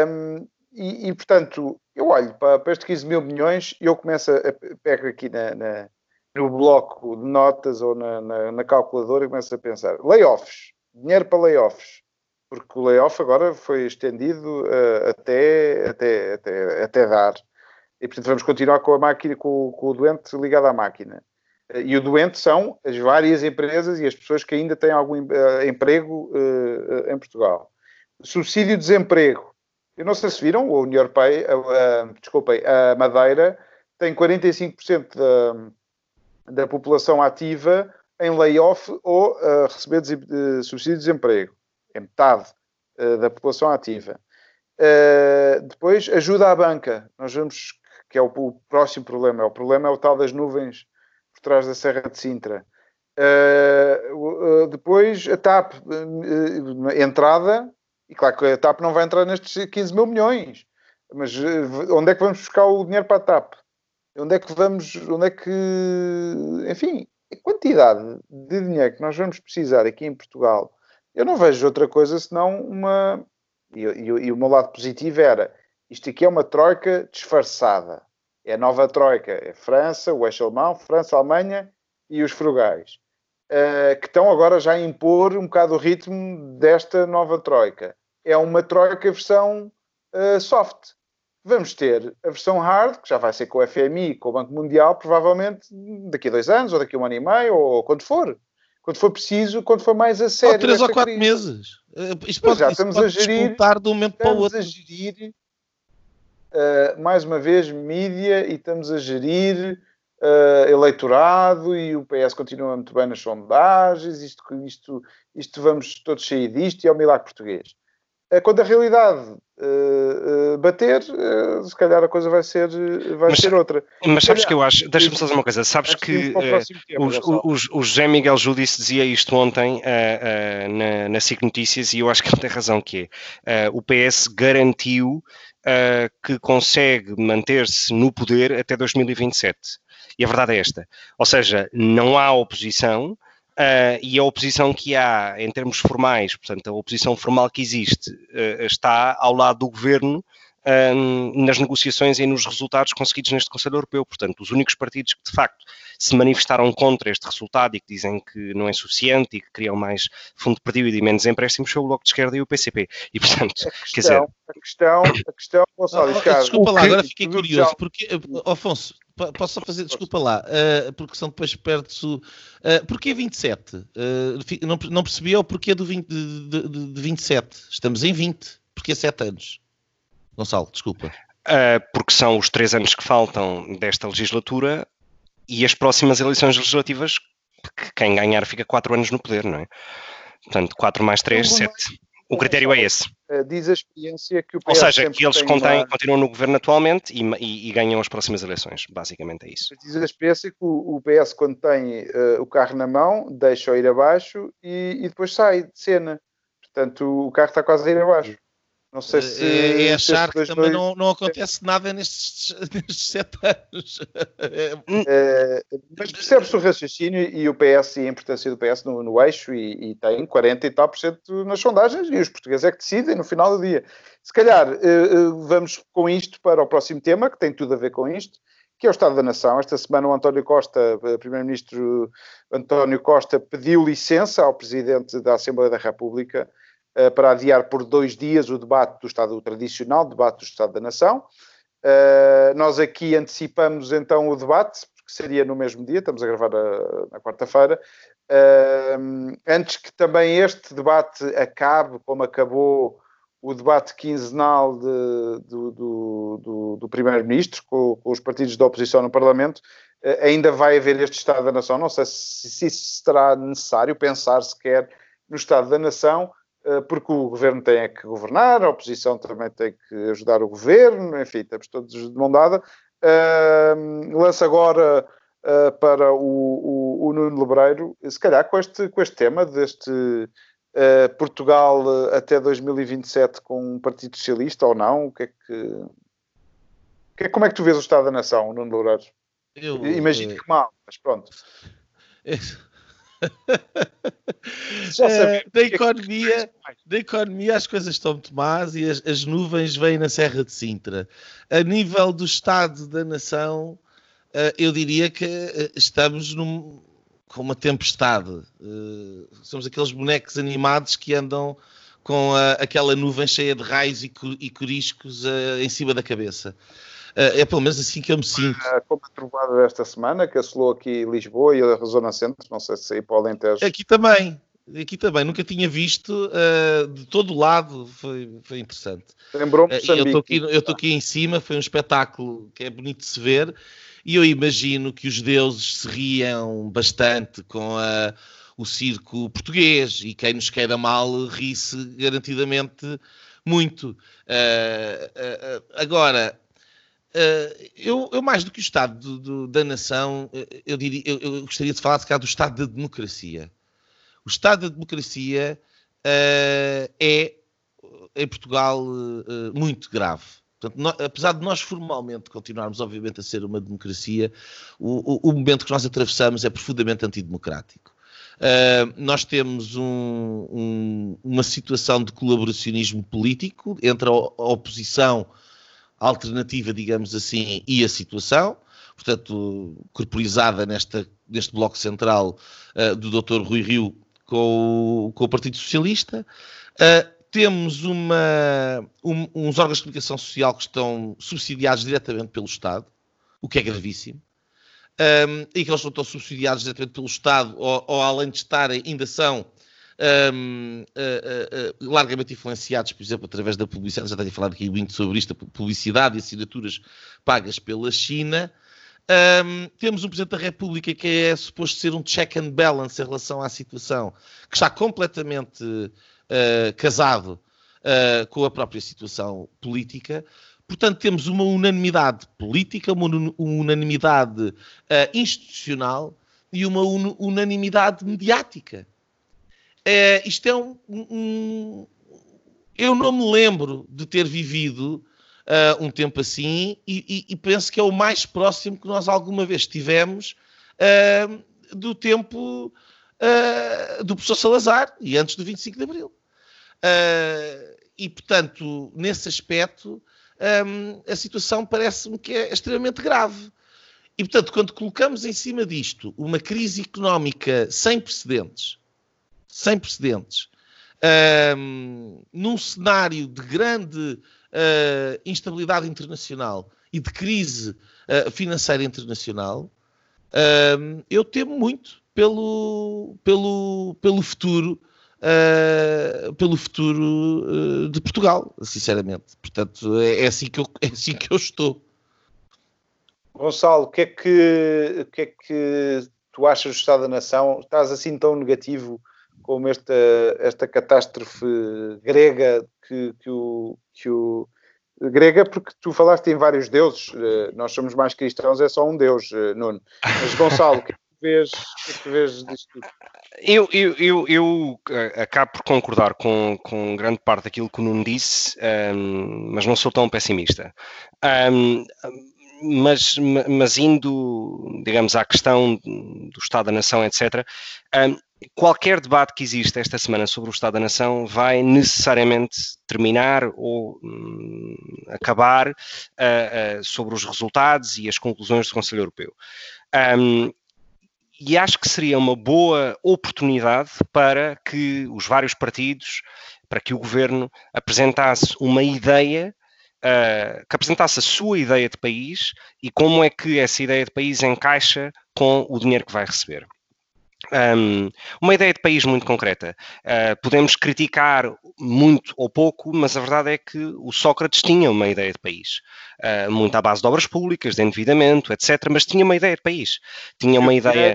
Um, e, e, portanto, eu olho para, para estes 15 mil milhões e eu começo a, pegar aqui na, na, no bloco de notas ou na, na, na calculadora e começo a pensar, layoffs, dinheiro para layoffs, porque o layoff agora foi estendido uh, até, até, até, até dar. E portanto vamos continuar com a máquina, com, com o doente ligado à máquina. Uh, e o doente são as várias empresas e as pessoas que ainda têm algum uh, emprego em Portugal. Subsídio de desemprego. Eu não sei se viram, a União Europeia, desculpem, a Madeira tem 45% da, da população ativa em layoff ou a receber subsídio de desemprego. É metade uh, da população ativa. Uh, depois, ajuda à banca. Nós vemos que é o, o, próximo problema. O problema é o tal das nuvens por trás da Serra de Sintra. Uh, depois, a TAP, entrada, e claro que a TAP não vai entrar nestes 15 mil milhões. Mas onde é que vamos buscar o dinheiro para a TAP? Onde é que vamos, onde é que, enfim, a quantidade de dinheiro que nós vamos precisar aqui em Portugal, eu não vejo outra coisa senão uma. E, e, e o meu lado positivo era: isto aqui é uma troika disfarçada. É a nova troika. É França, o eixo alemão, França, Alemanha e os frugais. Uh, que estão agora já a impor um bocado o ritmo desta nova troika. É uma troika versão uh, soft vamos ter a versão hard, que já vai ser com o FMI, com o Banco Mundial, provavelmente daqui a dois anos, ou daqui a um ano e meio, ou quando for. Quando for preciso, quando for mais a sério. Ou três ou quatro crise. meses. Eh, isto pode, já estamos a gerir, de um momento para o outro. a gerir, uh, mais uma vez, mídia e estamos a gerir uh, eleitorado e o PS continua muito bem nas sondagens. Isto, isto, isto vamos todos sair disto e é o milagre português. Uh, quando a realidade uh, bater, uh, se calhar a coisa vai ser, vai mas, ser outra. Mas sabes que eu acho, deixa-me só dizer uma coisa, sabes que, que o José Miguel Judice dizia isto ontem na, na SIC Notícias e eu acho que ele tem razão que é, o PS garantiu que consegue manter-se no poder até 2027. E a verdade é esta. Ou seja, não há oposição, Uh, e a oposição que há em termos formais, portanto, a oposição formal que existe, uh, está ao lado do governo nas negociações e nos resultados conseguidos neste Conselho Europeu. Portanto, os únicos partidos que de facto se manifestaram contra este resultado e que dizem que não é suficiente e que queriam mais fundo perdido e menos empréstimos foi o Bloco de Esquerda e o PCP. E, portanto, a questão, quer dizer. A questão, a questão, Gonçalo, oh, oh, desculpa lá, agora fiquei curioso, porque, Afonso, Posso só fazer, desculpa lá, uh, porque são depois perto. Uh, porquê 27? Uh, não, não percebi o porquê do 20, de, de, de 27. Estamos em 20. Porquê 7 anos? Gonçalo, desculpa. Uh, porque são os 3 anos que faltam desta legislatura e as próximas eleições legislativas, que quem ganhar fica 4 anos no poder, não é? Portanto, 4 mais 3, 7. O critério é esse. Eh, diz a experiência que o PS Ou seja, que eles contém, uma... continuam no governo atualmente e, e, e, ganham as próximas eleições. Basicamente é isso. Diz a experiência que o, o PS, quando tem uh, o carro na mão, deixa-o ir abaixo e, e, depois sai de cena. Portanto, o carro está quase a ir abaixo. Não sei se. É, é achar que também dois... não, não acontece nada nestes, nestes sete anos. É, mas percebe-se o raciocínio e o PS e a importância do PS no, no eixo e, e, tem 40 e tal por cento nas sondagens e os portugueses é que decidem no final do dia. Se calhar uh, vamos com isto para o próximo tema, que tem tudo a ver com isto, que é o Estado da Nação. Esta semana o António Costa, o Primeiro-Ministro António Costa, pediu licença ao Presidente da Assembleia da República uh, para adiar por dois dias o debate do Estado tradicional, debate do Estado da Nação. Uh, nós aqui antecipamos então o debate, porque seria no mesmo dia, estamos a gravar a, na quarta-feira, uh, antes que também este debate acabe, como acabou o debate quinzenal de, do, do, do, do Primeiro-Ministro com, com, os partidos da oposição no Parlamento, ainda vai haver este Estado da Nação. Não sei se, se será necessário pensar sequer no Estado da Nação, eh, porque o governo tem é que governar, a oposição também tem que ajudar o governo, enfim, estamos todos de mão dada. Uh, lanço agora uh, para o, o, o, Nuno Lebreiro, se calhar com este, com este tema deste uh, Portugal até 2027 com um Partido Socialista ou não, o que é que, que como é que tu vês o Estado da Nação, Nuno Lebreiro? Eu, Imagino que mal, mas pronto. Já uh, da, economia, da economia as coisas estão muito más e as, as, nuvens vêm na Serra de Sintra. A nível do Estado da Nação, uh, eu diria que uh, estamos num, com uma tempestade. somos aqueles bonecos animados que andam com aquela nuvem cheia de raios e, e coriscos em cima da cabeça. Uh, é pelo menos assim que eu me sinto. Como a trovada desta semana, que assolou aqui Lisboa e a Zona Centro, não sei se aí para o Alentejo. Aqui também, aqui também, nunca tinha visto uh, de todo lado, foi, foi interessante. Lembrou-me uh, Eu estou aqui, aqui em cima, foi um espetáculo que é bonito de se ver, e eu imagino que os deuses se riam bastante com a, o circo português, e quem nos queira mal ri-se garantidamente muito. Uh, agora, Uh, eu, eu, mais do que o Estado do, do, da nação, eh, eu, diria, eu, eu, gostaria de falar, se calhar, do Estado da democracia. O Estado da democracia uh, é, em Portugal, uh, muito grave. Portanto, apesar de nós formalmente continuarmos, obviamente, a ser uma democracia, o, o, o momento que nós atravessamos é profundamente antidemocrático. nós temos um, um, uma situação de colaboracionismo político entre a, a oposição alternativa, digamos assim, e a situação, portanto, corporizada nesta, neste bloco central uh, do Dr. Rui Rio com o, com o Partido Socialista. Uh, temos uma, um, uns órgãos de comunicação social que estão subsidiados diretamente pelo Estado, o que é gravíssimo. Um, e que eles não estão subsidiados diretamente pelo Estado, ou, ou além de estarem, ainda são um, uh, uh, largamente influenciados, por exemplo, através da publicidade, já tenho falado aqui muito sobre isto, publicidade e assinaturas pagas pela China. Um, temos um Presidente da República que é suposto ser um check and balance em relação à situação, que está completamente uh, casado uh, com a própria situação política. Portanto, temos uma unanimidade política, uma unanimidade uh, institucional e uma un unanimidade mediática. É, isto é um, um, Eu não me lembro de ter vivido uh, um tempo assim e, e, e, penso que é o mais próximo que nós alguma vez tivemos uh, do tempo uh, do professor Salazar e antes do 25 de Abril. e, portanto, nesse aspecto, um, a situação parece-me que é extremamente grave. E, portanto, quando colocamos em cima disto uma crise económica sem precedentes, sem precedentes, um, num cenário de grande uh, instabilidade internacional e de crise uh, financeira internacional, um, eu temo muito pelo, pelo, pelo futuro. Uh, pelo futuro de Portugal, sinceramente. Portanto, é, é, assim que eu, é assim que eu estou. Gonçalo, o que é que, o que, é que tu achas do Estado da Nação? Estás assim tão negativo como esta, esta catástrofe grega que, que, o, que o grega, porque tu falaste em vários deuses, eh, nós somos mais cristãos, é só um deus, eh, Nuno. Mas Gonçalo, que é vês, que é vês disto tudo? Eu, eu, eu, eu, eh, acabo por concordar com, com grande parte daquilo que o Nuno disse, um, ehm, mas não sou tão pessimista. Um, ehm, mas, mas indo, digamos, à questão do Estado da Nação, etc., um, ehm, qualquer debate que existe esta semana sobre o Estado da Nação vai necessariamente terminar ou hum, acabar uh, uh, sobre os resultados e as conclusões do Conselho Europeu. Um, e acho que seria uma boa oportunidade para que os vários partidos, para que o governo apresentasse uma ideia Uh, que apresentasse a sua ideia de país e como é que essa ideia de país encaixa com o dinheiro que vai receber. Um, uma ideia de país muito concreta. Uh, podemos criticar muito ou pouco, mas a verdade é que o Sócrates tinha uma ideia de país, uh, muito à base de obras públicas, de endividamento, etc. Mas tinha uma ideia de país. Tinha uma ideia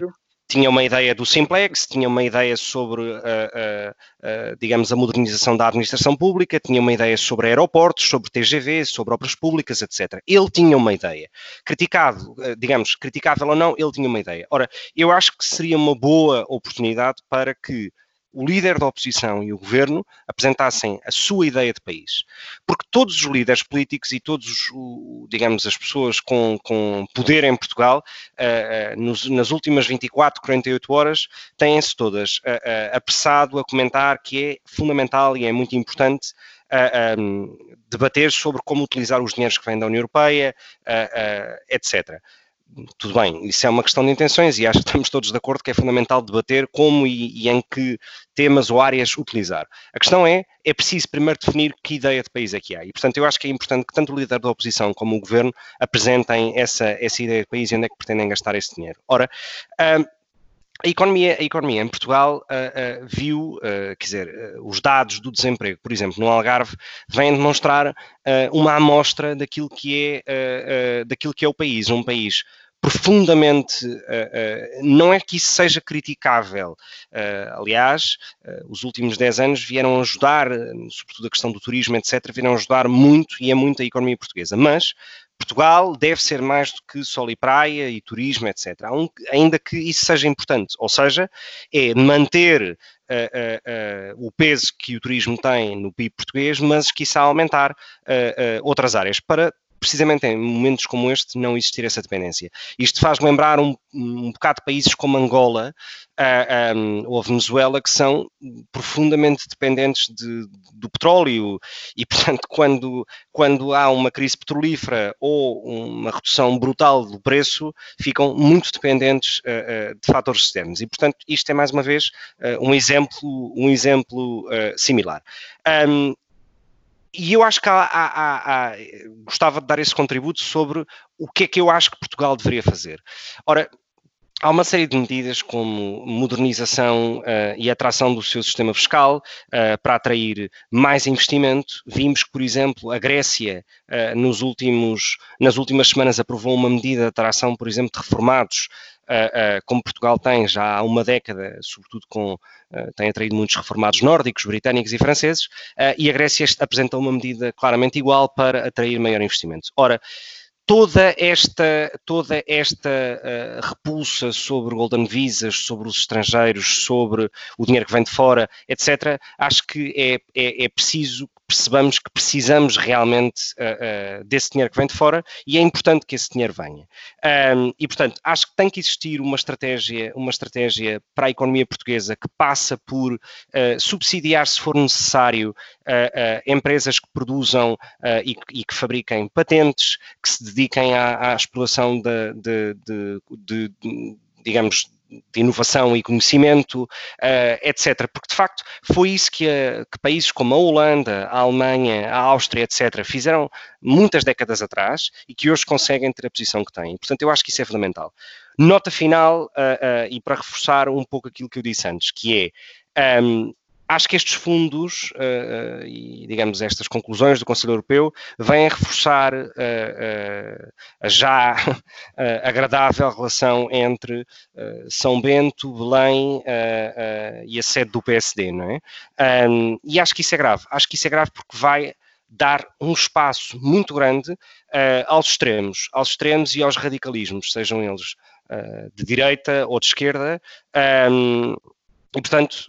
tinha uma ideia do Simplex, tinha uma ideia sobre, uh, uh, uh, digamos, a modernização da administração pública, tinha uma ideia sobre aeroportos, sobre TGV, sobre obras públicas, etc. Ele tinha uma ideia. Criticado, digamos, criticável ou não, ele tinha uma ideia. Ora, eu acho que seria uma boa oportunidade para que o líder da oposição e o governo apresentassem a sua ideia de país. Porque todos os líderes políticos e todos, digamos, as pessoas com, com poder em Portugal, uh, uh, nos, nas últimas 24, 48 horas, têm-se todas uh, apressado a comentar que é fundamental e é muito importante um, debater sobre como utilizar os dinheiros que vêm da União Europeia, etc tudo bem, isso é uma questão de intenções e acho que estamos todos de acordo que é fundamental debater como e, e, em que temas ou áreas utilizar. A questão é, é preciso primeiro definir que ideia de país é que há. E, portanto, eu acho que é importante que tanto o líder da oposição como o governo apresentem essa, essa ideia de país e onde é que pretendem gastar esse dinheiro. Ora, uh, a economia, a economia em Portugal uh, uh, viu, uh, quer dizer, os dados do desemprego, por exemplo, no Algarve, vêm demonstrar uma amostra daquilo que é, daquilo que é o país, um país profundamente, não é que isso seja criticável, aliás, os últimos 10 anos vieram ajudar, sobretudo a questão do turismo, etc., vieram ajudar muito e é muito a economia portuguesa, mas Portugal deve ser mais do que sol e praia e turismo, etc. Ainda que isso seja importante, ou seja, é manter uh, uh, uh, o peso que o turismo tem no PIB português, mas quiçá aumentar outras áreas para precisamente em momentos como este, não existir essa dependência. Isto faz lembrar um, um bocado países como Angola ah, ou Venezuela, que são profundamente dependentes de, do petróleo e, portanto, quando, quando há uma crise petrolífera ou uma redução brutal do preço, ficam muito dependentes uh, uh, de fatores externos. E, portanto, isto é, mais uma vez, um exemplo, um exemplo similar. Um, e eu acho que há, há, há, gostava de dar esse contributo sobre o que é que eu acho que Portugal deveria fazer. Ora, há uma série de medidas como modernização uh, e atração do seu sistema fiscal uh, para atrair mais investimento. Vimos que, por exemplo, a Grécia, uh, nos últimos, nas últimas semanas, aprovou uma medida de atração, por exemplo, de reformados como Portugal tem já há uma década, sobretudo com, uh, tem atraído muitos reformados nórdicos, britânicos e franceses, e a Grécia apresentou uma medida claramente igual para atrair maior investimento. Ora, toda esta, toda esta uh, repulsa sobre Golden Visas, sobre os estrangeiros, sobre o dinheiro que vem de fora, etc., acho que é, é, é preciso percebamos que precisamos realmente uh, uh, desse dinheiro que vem de fora e é importante que esse dinheiro venha. Um, e, portanto, acho que tem que existir uma estratégia, uma estratégia para a economia portuguesa que passa por subsidiar, se for necessário, empresas que produzam e, e, que fabriquem patentes, que se dediquem à, à exploração de, de, de, de digamos, de inovação e conhecimento, eh, etc. Porque, de facto, foi isso que, a, que, países como a Holanda, a Alemanha, a Áustria, etc., fizeram muitas décadas atrás e que hoje conseguem ter a posição que têm. Portanto, eu acho que isso é fundamental. Nota final, uh, e para reforçar um pouco aquilo que eu disse antes, que é um, ehm, acho que estes fundos uh, uh, e, digamos, estas conclusões do Conselho Europeu vêm reforçar uh, a já agradável relação entre São Bento, Belém e a sede do PSD, não é? Um, e acho que isso é grave. Acho que isso é grave porque vai dar um espaço muito grande aos extremos, aos extremos e aos radicalismos, sejam eles de direita ou de esquerda. Um, e, portanto,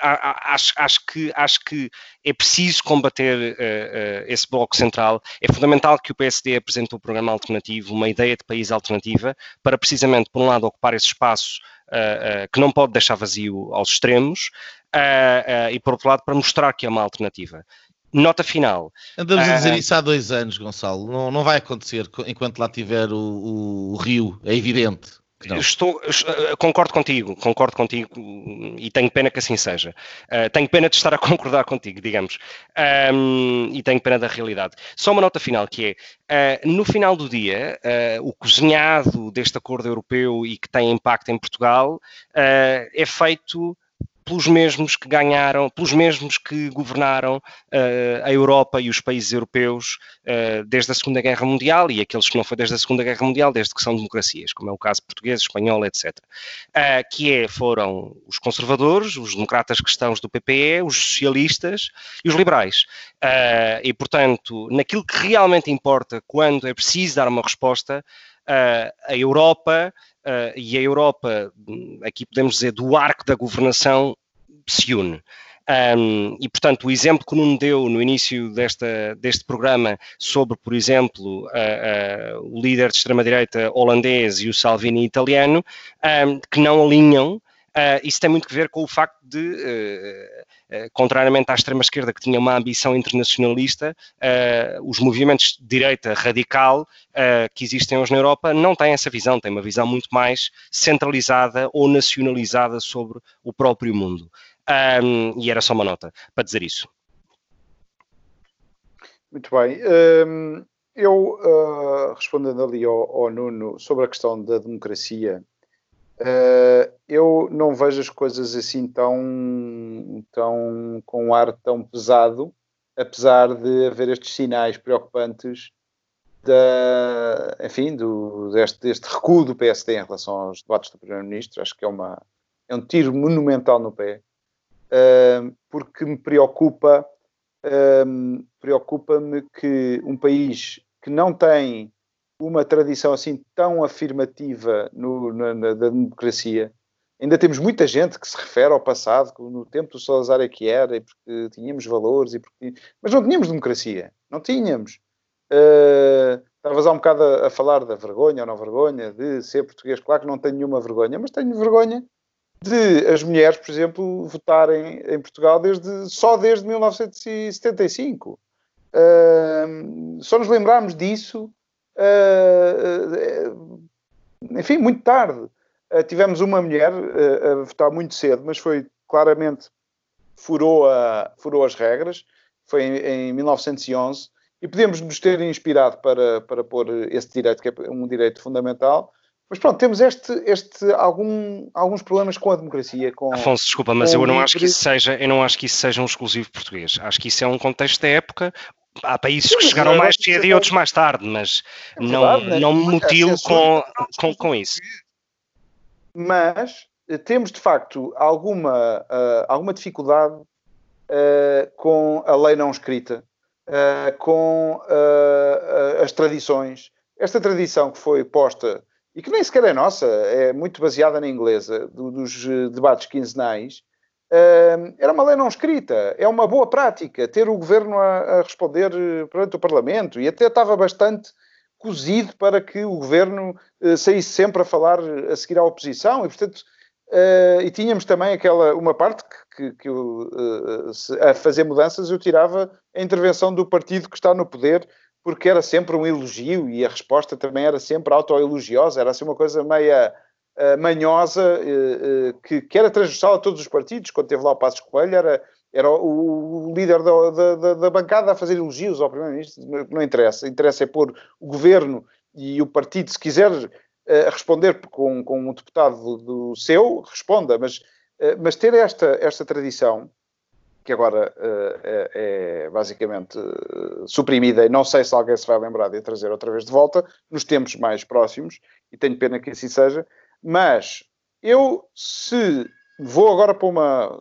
acho, acho, que, acho que é preciso combater uh, uh, esse bloco central. É fundamental que o PSD apresente um programa alternativo, uma ideia de país alternativa, para precisamente, por um lado, ocupar esse espaço uh, que não pode deixar vazio aos extremos, e, por outro lado, para mostrar que é uma alternativa. Nota final. Andamos a dizer isso há dois anos, Gonçalo. Não, não vai acontecer enquanto lá tiver o, o, o Rio, é evidente. Estou, eh, concordo contigo, concordo contigo e tenho pena que assim seja. Uh, tenho pena de estar a concordar contigo, digamos, um, e tenho pena da realidade. Só uma nota final que é, uh, no final do dia, uh, o cozinhado deste acordo europeu e que tem impacto em Portugal é feito pelos mesmos que ganharam, pelos mesmos que governaram uh, a Europa e os países europeus uh, desde a Segunda Guerra Mundial e aqueles que não foi desde a Segunda Guerra Mundial, desde que são democracias, como é o caso português, espanhol, etc. Uh, eh, que é, foram os conservadores, os democratas cristãos do PPE, os socialistas e os liberais. e, portanto, naquilo que realmente importa quando é preciso dar uma resposta, a Europa Uh, e a Europa, aqui podemos dizer, do arco da governação, se une. Um, e, portanto, o exemplo que Nuno deu no início desta, deste programa sobre, por exemplo, uh, uh, o líder de extrema-direita holandês e o Salvini italiano, um, que não alinham, uh, isso tem muito que ver com o facto de, contrariamente à extrema-esquerda, que tinha uma ambição internacionalista, os movimentos de direita radical que existem hoje na Europa não têm essa visão, têm uma visão muito mais centralizada ou nacionalizada sobre o próprio mundo. Um, e era só uma nota para dizer isso. Muito bem. Um, eu, uh, respondendo ali ao, ao, Nuno sobre a questão da democracia, uh, eu não vejo as coisas assim tão, tão com um ar tão pesado, apesar de haver estes sinais preocupantes da, enfim, do, deste, deste recuo do PSD em relação aos debates do Primeiro-Ministro. Acho que é, uma, é um tiro monumental no pé porque me preocupa, preocupa-me que um país que não tem uma tradição assim tão afirmativa no, na, na, da democracia, ainda temos muita gente que se refere ao passado, que no tempo do Salazar é que era, e porque tínhamos valores, e porque... mas não tínhamos democracia, não tínhamos. Uh, estavas há um bocado a, a, falar da vergonha ou não vergonha de ser português. Claro que não tenho nenhuma vergonha, mas tenho vergonha de as mulheres, por exemplo, votarem em Portugal desde, só desde 1975. Uh, só nos lembrarmos disso, enfim, muito tarde. Uh, tivemos uma mulher a votar muito cedo, mas foi claramente furou, a, furou as regras, foi em, em 1911, e podemos nos ter inspirado para, para pôr esse direito, que é um direito fundamental, mas pronto, temos este, este algum, alguns problemas com a democracia. Com, Afonso, desculpa, mas eu não acho que isso seja, eu não acho que isso seja um exclusivo português. Acho que isso é um contexto da época. Há países que chegaram mais cedo e outros mais tarde, mas é não, verdade, não me mutilo com, com, com isso. Mas eh, temos de facto alguma, uh, alguma dificuldade uh, com a lei não escrita, com as tradições. Esta tradição que foi posta e que nem sequer é nossa, é muito baseada na inglesa, do, dos eh, debates quinzenais, era uma lei não escrita. É uma boa prática ter o governo a, a, responder eh, perante o Parlamento e até estava bastante cozido para que o governo uh, saísse sempre a falar a seguir à oposição e, portanto, e tínhamos também aquela, uma parte que, que, eu, a fazer mudanças eu tirava a intervenção do partido que está no poder porque era sempre um elogio e a resposta também era sempre autoelogiosa, era assim uma coisa meia uh, manhosa, uh, uh, que, que, era transversal a todos os partidos. Quando teve lá o Passos Coelho, era, era o, o líder da, da, da, bancada a fazer elogios ao Primeiro-Ministro. Não, não interessa, interessa é pôr o governo e o partido, se quiser responder com, com um deputado do, seu, responda, mas, mas ter esta, esta tradição que agora uh, é, é, basicamente uh, suprimida e não sei se alguém se vai lembrar de trazer outra vez de volta nos tempos mais próximos e tenho pena que assim seja, mas eu se vou agora para uma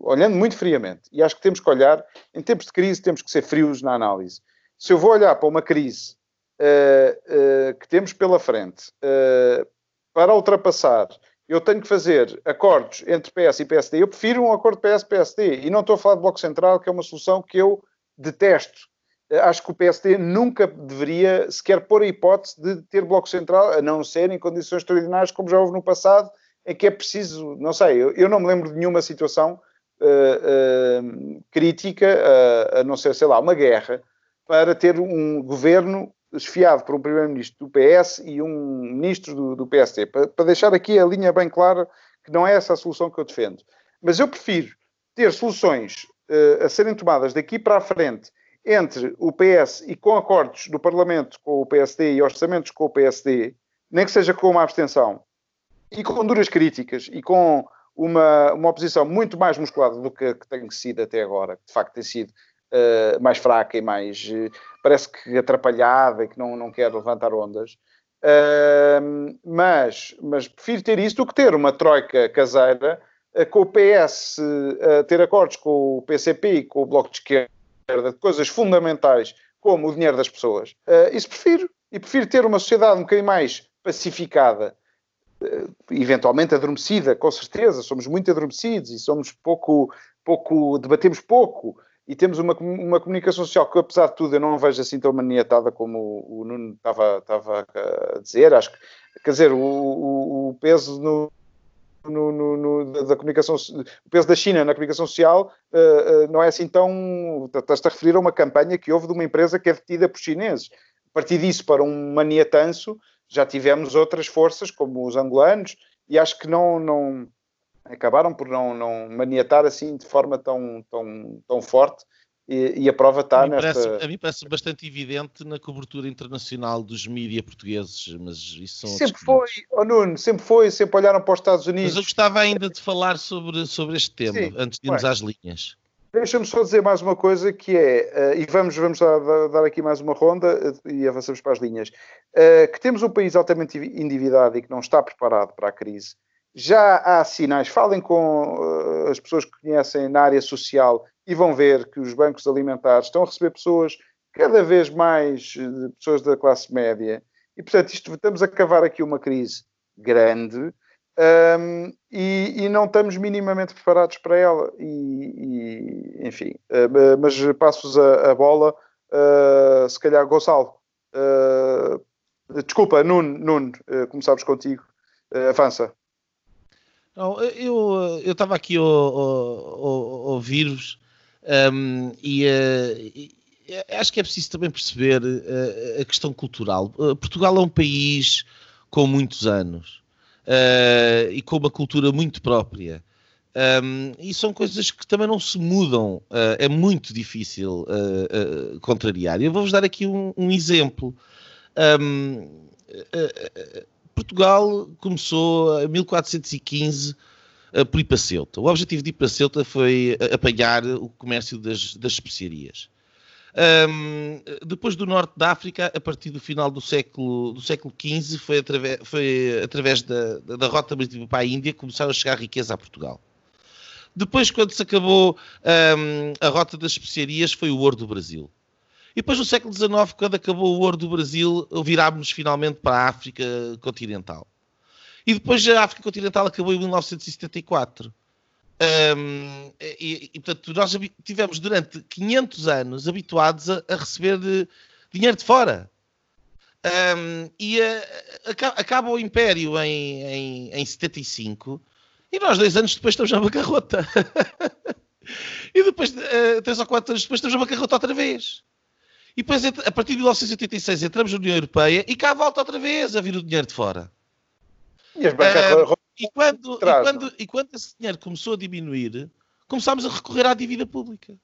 olhando muito friamente e acho que temos que olhar em tempos de crise temos que ser frios na análise se eu vou olhar para uma crise uh, que temos pela frente para ultrapassar eu tenho que fazer acordos entre PS e PSD. Eu prefiro um acordo PS-PSD e não estou a falar de Bloco Central, que é uma solução que eu detesto. Eh, acho que o PSD nunca deveria sequer pôr a hipótese de ter Bloco Central, a não ser em condições extraordinárias, como já houve no passado, em que é preciso, não sei, eu, eu não me lembro de nenhuma situação uh, uh, crítica, uh, a não ser, sei lá, uma guerra, para ter um governo esfiado por um primeiro-ministro do PS e um ministro do, do PSD, para, para, deixar aqui a linha bem clara que não é essa a solução que eu defendo. Mas eu prefiro ter soluções uh, a serem tomadas daqui para a frente entre o PS e com acordos do Parlamento com o PSD e orçamentos com o PSD, nem que seja com uma abstenção, e com duras críticas e com uma, uma oposição muito mais musculada do que, que tem sido até agora, que de facto tem sido uh, mais fraca e mais, uh, parece que atrapalhada e que não, não quer levantar ondas. Uh, mas, mas prefiro ter isso do que ter uma troika caseira com o PS ter acordos com o PCP e com o Bloco de Esquerda de coisas fundamentais como o dinheiro das pessoas. isso prefiro. E prefiro ter uma sociedade um bocadinho mais pacificada eventualmente adormecida, com certeza, somos muito adormecidos e somos pouco, pouco, debatemos pouco e temos uma, uma comunicação social que, apesar de tudo, eu não vejo assim tão maniatada como o, o Nuno estava, estava a dizer. Acho que, quer dizer, o, o, o peso no, no, no, no, da comunicação, o peso da China na comunicação social uh, uh, não é assim tão. Estás-te a referir a uma campanha que houve de uma empresa que é detida por chineses. A partir disso, para um maniatanço, já tivemos outras forças, como os angolanos, e acho que não, não acabaram por não, não maniatar assim de forma tão, tão, tão forte. E, e, a prova está a nesta... Parece, a mim parece bastante evidente na cobertura internacional dos mídias portugueses, mas isso são Sempre foi, oh Nuno, sempre foi, sempre olharam para os Estados Unidos. Mas eu gostava ainda de falar sobre, sobre este tema, Sim, antes de irmos bem. às linhas. Deixa-me só dizer mais uma coisa que é, uh, e vamos, vamos dar, dar, aqui mais uma ronda uh, e avançamos para as linhas, uh, que temos um país altamente endividado e que não está preparado para a crise. Já há sinais, falem com as pessoas que conhecem na área social e vão ver que os bancos alimentares estão a receber pessoas cada vez mais pessoas da classe média e portanto isto, estamos a cavar aqui uma crise grande um, e, e, não estamos minimamente preparados para ela. E, e enfim, uh, mas passo-vos a, a, bola, uh, se calhar, Gonçalo. Uh, desculpa, Nuno, Nuno começamos contigo. avança. Não, eu estava aqui a, ouvir-vos um, e, e, acho que é preciso também perceber a questão cultural. Portugal é um país com muitos anos uh, e com uma cultura muito própria. Um, e são coisas que também não se mudam, uh, é muito difícil uh, contrariar. Eu vou-vos dar aqui um, um exemplo. Um, Portugal começou em 1415 por ir para Ceuta. O objetivo de ir para Ceuta foi apanhar o comércio das, das especiarias. Um, depois do norte da África, a partir do final do século, do século XV, foi através, foi através da, da rota marítima para a Índia que começaram a chegar riqueza a Portugal. Depois, quando se acabou um, a rota das especiarias, foi o ouro do Brasil. E depois, no século XIX, quando acabou o ouro do Brasil, virámos finalmente para a África continental. E depois a África continental acabou em 1974. Um, e, e, portanto, nós tivemos durante 500 anos habituados a, a receber de, dinheiro de fora. Um, e a, a, acaba o Império em, em, em 75 e nós, dois anos depois, estamos na bancarrota. e depois, uh, três ou quatro anos depois, estamos na bancarrota outra vez. E depois, a partir de 1986, entramos na União Europeia e cá volta outra vez a vir o dinheiro de fora. E as bancarrotas e quando, e, quando, e quando esse dinheiro começou a diminuir, começámos a recorrer à dívida pública.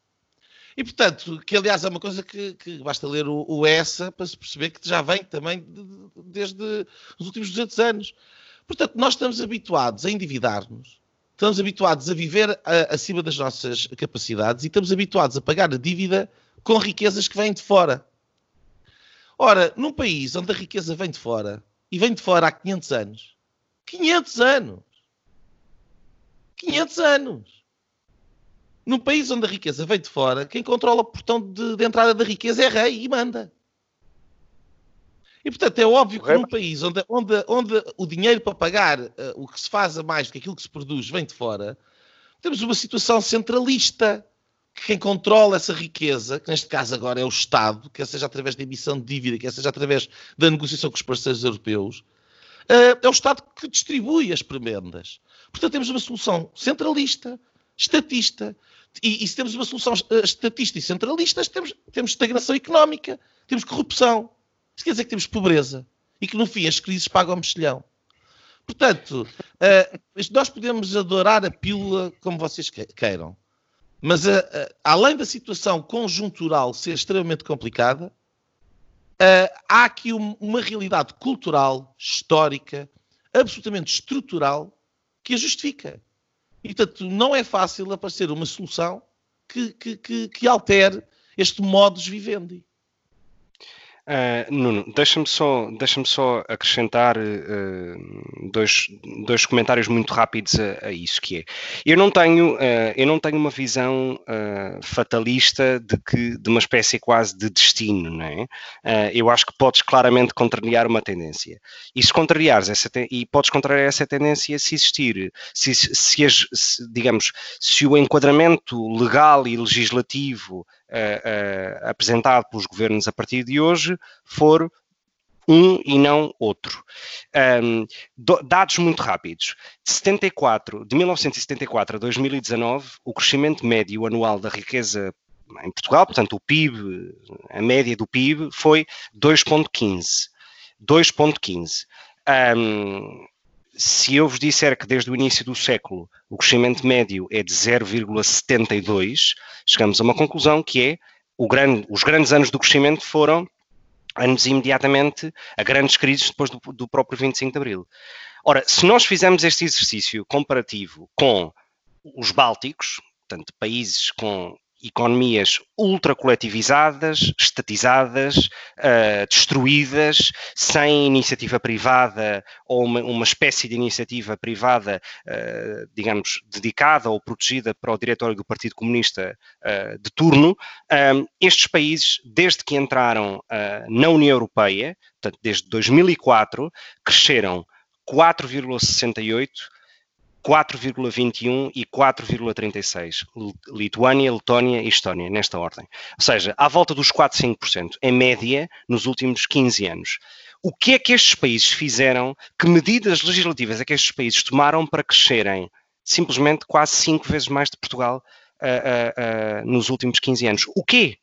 E, portanto, que aliás é uma coisa que, que basta ler o, o, ESA para se perceber que já vem também de, de, desde os últimos 200 anos. Portanto, nós estamos habituados a endividar-nos, estamos habituados a viver a, acima das nossas capacidades e estamos habituados a pagar a dívida com riquezas que vêm de fora. Ora, num país onde a riqueza vem de fora, e vem de fora há 500 anos, 500 anos. 500 anos. Num país onde a riqueza vem de fora, quem controla o portão de, de entrada da riqueza é rei e manda. E portanto é óbvio que num país onde, onde, onde o dinheiro para pagar uh, o que se faz a mais do que aquilo que se produz vem de fora, temos uma situação centralista. Que quem controla essa riqueza, que neste caso agora é o Estado, quer seja através da emissão de dívida, quer seja através da negociação com os parceiros europeus, é o Estado que distribui as prebendas. Portanto, temos uma solução centralista, estatista. E, e se temos uma solução eh, estatista e centralista, temos, temos estagnação económica, temos corrupção. Isso quer dizer que temos pobreza. E que, no fim, as crises pagam o mexilhão. Portanto, uh, nós podemos adorar a pílula como vocês queiram. Mas, uh, uh, além da situação conjuntural ser extremamente complicada, Uh, há aqui um, uma realidade cultural, histórica, absolutamente estrutural, que a justifica. E, portanto, não é fácil aparecer uma solução que, que, que, que altere este modus vivendi. Uh, Nuno, deixa-me só, deixa só acrescentar uh, dois, dois comentários muito rápidos a, a, isso que é. Eu não tenho, uh, eu não tenho uma visão fatalista de que de uma espécie quase de destino, não é? eu acho que podes claramente contrariar uma tendência. E se contrariares essa e podes contrariar essa tendência se existir, se, se, se digamos, se o enquadramento legal e legislativo uh, apresentado pelos governos a partir de hoje for um e não outro. Um, dados muito rápidos. De 74, de 1974 a 2019, o crescimento médio anual da riqueza em Portugal, portanto o PIB, a média do PIB foi 2.15. 2.15. Um, se eu vos disser que desde o início do século o crescimento médio é de 0,72, chegamos a uma conclusão que é grande, os grandes anos do crescimento foram anos imediatamente a grandes crises depois do, do próprio 25 de Abril. Ora, se nós fizermos este exercício comparativo com os Bálticos, portanto, países com economias ultra coletivizadas, estatizadas, uh, destruídas, sem iniciativa privada ou uma, uma espécie de iniciativa privada, uh, digamos, dedicada ou protegida para o diretório do Partido Comunista uh, de turno, estes países, desde que entraram na União Europeia, portanto, desde 2004, cresceram 4,68 4,21 e 4,36. Lituânia, Letónia e Estónia, nesta ordem. Ou seja, à volta dos 4, 5%, em média, nos últimos 15 anos. O que é que estes países fizeram? Que medidas legislativas é que estes países tomaram para crescerem simplesmente quase 5 vezes mais de Portugal uh, uh, uh, nos últimos 15 anos? O quê?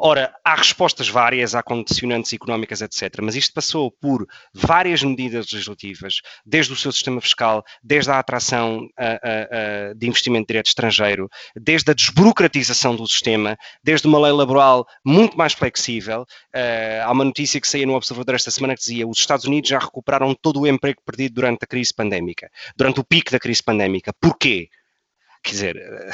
Ora, há respostas várias, há condicionantes económicas, etc. Mas isto passou por várias medidas legislativas, desde o seu sistema fiscal, desde a atração uh, uh, uh, de investimento direto estrangeiro, desde a desburocratização do sistema, desde uma lei laboral muito mais flexível. há uma notícia que saía no Observador esta semana que dizia os Estados Unidos já recuperaram todo o emprego perdido durante a crise pandémica, durante o pico da crise pandémica. Porquê? Quer dizer, eh,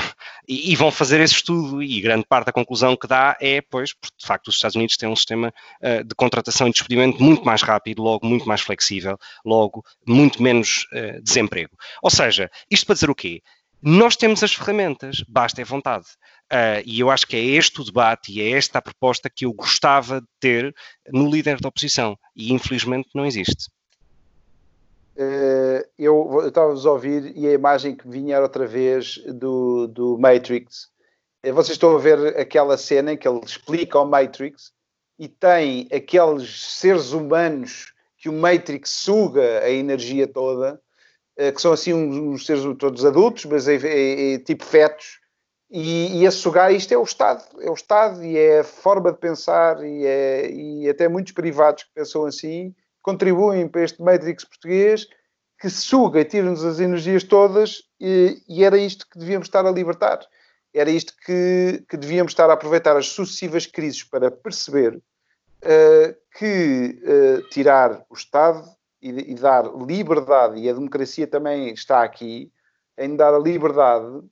e, vão fazer esse estudo e grande parte da conclusão que dá é, pois, porque de facto os Estados Unidos têm um sistema uh, de contratação e despedimento muito mais rápido, logo muito mais flexível, logo muito menos uh, desemprego. Ou seja, isto para dizer o quê? Nós temos as ferramentas, basta é vontade. Uh, e eu acho que é este o debate e é esta a proposta que eu gostava de ter no líder da oposição. E infelizmente não existe. Uh, eu estava-vos a ouvir e a imagem que vinha outra vez do, do Matrix. Uh, vocês estão a ver aquela cena em que ele explica o Matrix e tem aqueles seres humanos que o Matrix suga a energia toda, uh, que são assim uns, uns, seres todos adultos, mas é, é, é tipo fetos, e, e a sugar isto é o Estado, é o Estado e é a forma de pensar e, é, e até muitos privados que pensam assim contribuem para este Matrix português que suga e tira-nos as energias todas e, e, era isto que devíamos estar a libertar. Era isto que, que devíamos estar a aproveitar as sucessivas crises para perceber uh, que uh, tirar o Estado e, e, dar liberdade, e a democracia também está aqui, em dar a liberdade,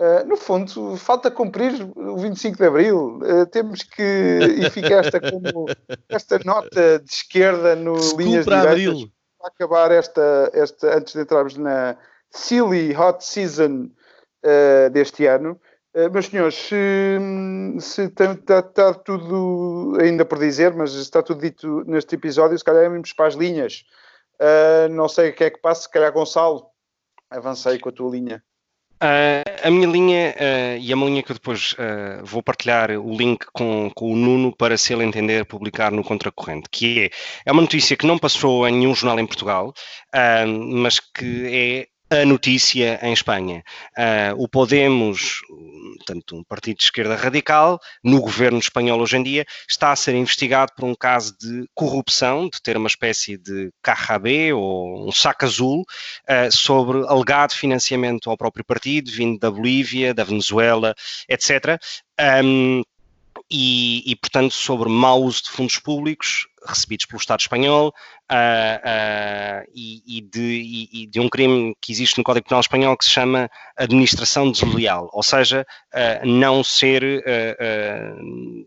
uh, no fundo, falta cumprir o 25 de Abril. temos que, e fica esta como esta nota de esquerda no Desculpa linhas direitas. Abril para acabar esta, esta, antes de entrarmos na silly hot season uh, deste ano. Uh, meus senhores, se, está, tá tudo ainda por dizer, mas está tudo dito neste episódio, se calhar vamos para as linhas. Uh, não sei o que é que passa, se calhar Gonçalo, avancei com a tua linha. Uh, a minha linha uh, e a minha linha que eu depois uh, vou partilhar o link com, com, o Nuno para, se ele entender, publicar no Contracorrente, que é, é uma notícia que não passou em nenhum jornal em Portugal, mas que é a notícia em Espanha. Uh, o Podemos, portanto, um partido de esquerda radical, no governo espanhol hoje em dia, está a ser investigado por um caso de corrupção, de ter uma espécie de carra B ou um saco azul, uh, sobre alegado financiamento ao próprio partido, vindo da Bolívia, da Venezuela, etc. Um, e, e, portanto, sobre mau uso de fundos públicos recebidos pelo Estado espanhol uh, uh, e, e, de, e, de, um crime que existe no Código Penal espanhol que se chama administração desleal, ou seja, uh, não ser,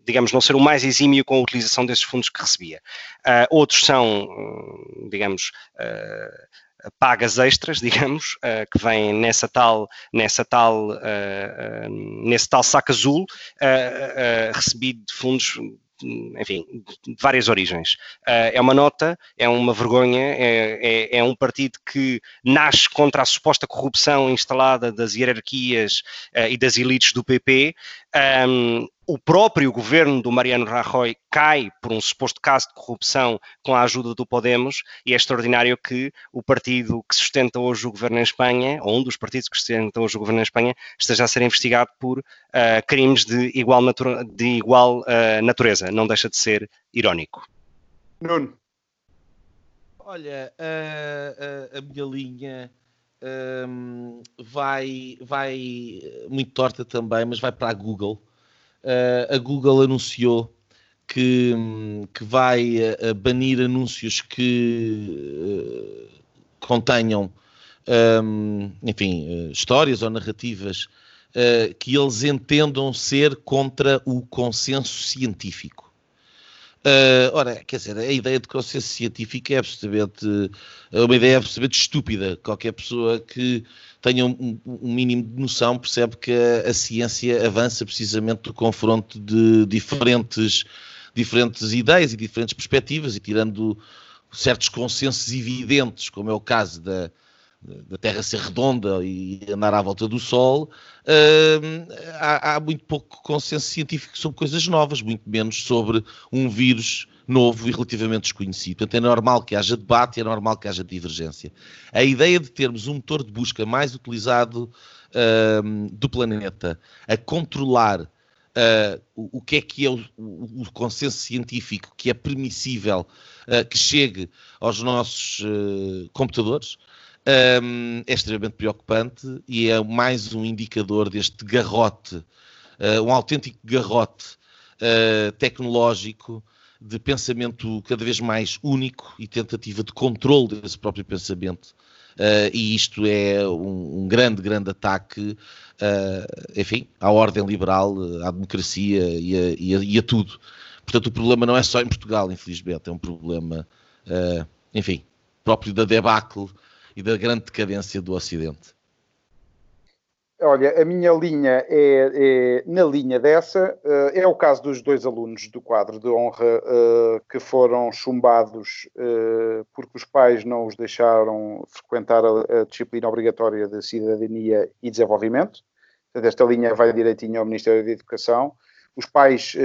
digamos, não ser o mais exímio com a utilização desses fundos que recebia. outros são, digamos, pagas extras, digamos, uh, que vêm nessa tal, nessa tal, uh, uh, nesse tal saco azul, recebido de fundos enfim, de várias origens. Uh, é uma nota, é uma vergonha, é, é, é, um partido que nasce contra a suposta corrupção instalada das hierarquias uh, e das elites do PP. Um, o próprio governo do Mariano Rajoy cai por um suposto caso de corrupção com a ajuda do Podemos e é extraordinário que o partido que sustenta hoje o governo em Espanha, ou um dos partidos que sustenta hoje o governo em Espanha, esteja a ser investigado por uh, crimes de igual, de igual uh, natureza. Não deixa de ser irónico. Nuno. Olha, a, a, a minha linha um, vai, vai muito torta também, mas vai para a Google uh, a Google anunciou que, que vai uh, banir anúncios que uh, contenham, um, enfim, histórias ou narrativas que eles entendam ser contra o consenso científico. Uh, ora, quer dizer, a ideia de consenso científico é absolutamente é uma ideia absolutamente estúpida. Qualquer pessoa que tenha um, um mínimo de noção percebe que a, a, ciência avança precisamente do confronto de diferentes, diferentes ideias e diferentes perspectivas e tirando certos consensos evidentes, como é o caso da, da Terra ser redonda e andar à volta do Sol, uh, há, há, muito pouco consenso científico sobre coisas novas, muito menos sobre um vírus novo e relativamente desconhecido. Portanto, é normal que haja debate é normal que haja divergência. A ideia de termos um motor de busca mais utilizado uh, do planeta a controlar uh, o, o, que é que é o, o, o consenso científico que é permissível uh, que chegue aos nossos computadores um, é extremamente preocupante e é mais um indicador deste garrote, uh, um autêntico garrote uh, tecnológico de pensamento cada vez mais único e tentativa de controle desse próprio pensamento. Uh, e isto é um, um grande, grande ataque, enfim, à ordem liberal, à democracia e a, e, a, e a, tudo. Portanto, o problema não é só em Portugal, infelizmente, é um problema, enfim, próprio da debacle e da grande decadência do Ocidente? Olha, a minha linha é, é na linha dessa. Uh, é o caso dos dois alunos do quadro de honra uh, que foram chumbados uh, porque os pais não os deixaram frequentar a, a, disciplina obrigatória de cidadania e desenvolvimento. Portanto, esta linha vai direitinho ao Ministério da Educação. Os pais,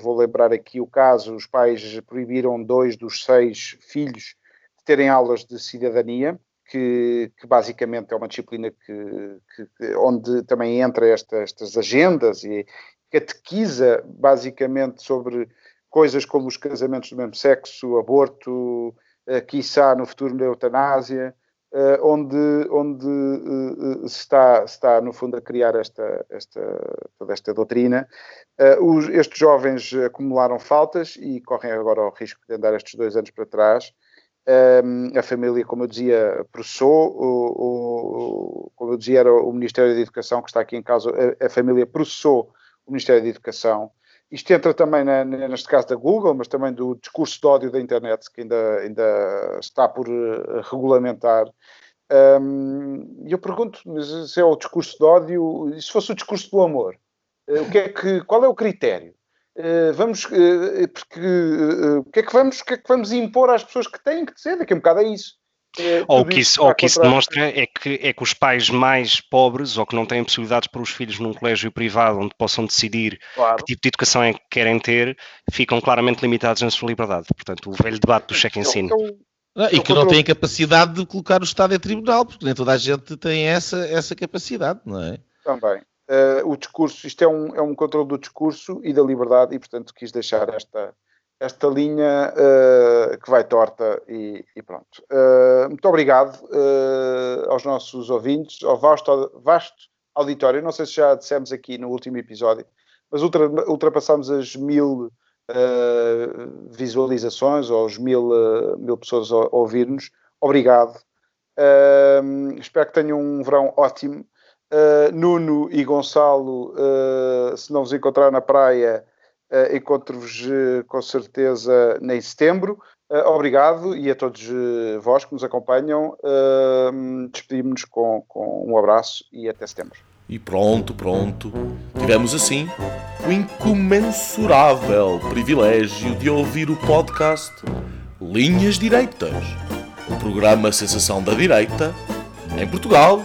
vou lembrar aqui o caso, os pais proibiram dois dos seis filhos de terem aulas de cidadania que, que, basicamente é uma disciplina que, que onde também entra esta, estas agendas e catequiza basicamente sobre coisas como os casamentos do mesmo sexo, aborto, uh, quiçá no futuro da eutanásia, uh, onde, onde uh, se, está, se está, no fundo, a criar esta, esta, toda esta doutrina. Os, estes jovens acumularam faltas e correm agora o risco de andar estes dois anos para trás. Um, a família, como eu dizia, processou, o, o, como eu dizia, era o Ministério da Educação que está aqui em causa, a, a família processou o Ministério da Educação. Isto entra também, na, neste caso, da Google, mas também do discurso de ódio da internet, que ainda, ainda está por uh, regulamentar. E um, eu pergunto, se é o discurso de ódio, e se fosse o discurso do amor? Uh, o que é que, qual é o critério? Uh, vamos, uh, porque uh, o que é que vamos, o que é que vamos impor às pessoas que têm que dizer? Daqui a um bocado é isso. ou que isso, ou que isso demonstra é que, é que os pais mais pobres ou que não têm possibilidades para os filhos num colégio privado onde possam decidir claro. que tipo de educação é que querem ter, ficam claramente limitados na sua liberdade. Portanto, o velho debate do cheque-ensino. E que não têm capacidade de colocar o Estado em tribunal, porque nem toda a gente tem essa, essa capacidade, não é? Também uh, o discurso, isto é um, é um controle do discurso e da liberdade, e portanto quis deixar esta, esta linha uh, que vai torta e, e pronto. Uh, muito obrigado aos nossos ouvintes, ao vasto, vasto auditório. Não sei se já dissemos aqui no último episódio, mas ultra, ultrapassámos as mil visualizações ou as mil, mil pessoas a, ouvir-nos. Obrigado. Espero que tenham um verão ótimo. Nuno e Gonçalo, se não vos encontrar na praia, encontro-vos com certeza em setembro. obrigado e a todos vós que nos acompanham. Despedimos-nos com, com um abraço e até setembro. E pronto, pronto. Tivemos assim o incomensurável privilégio de ouvir o podcast Linhas Direitas, o programa Sensação da Direita, em Portugal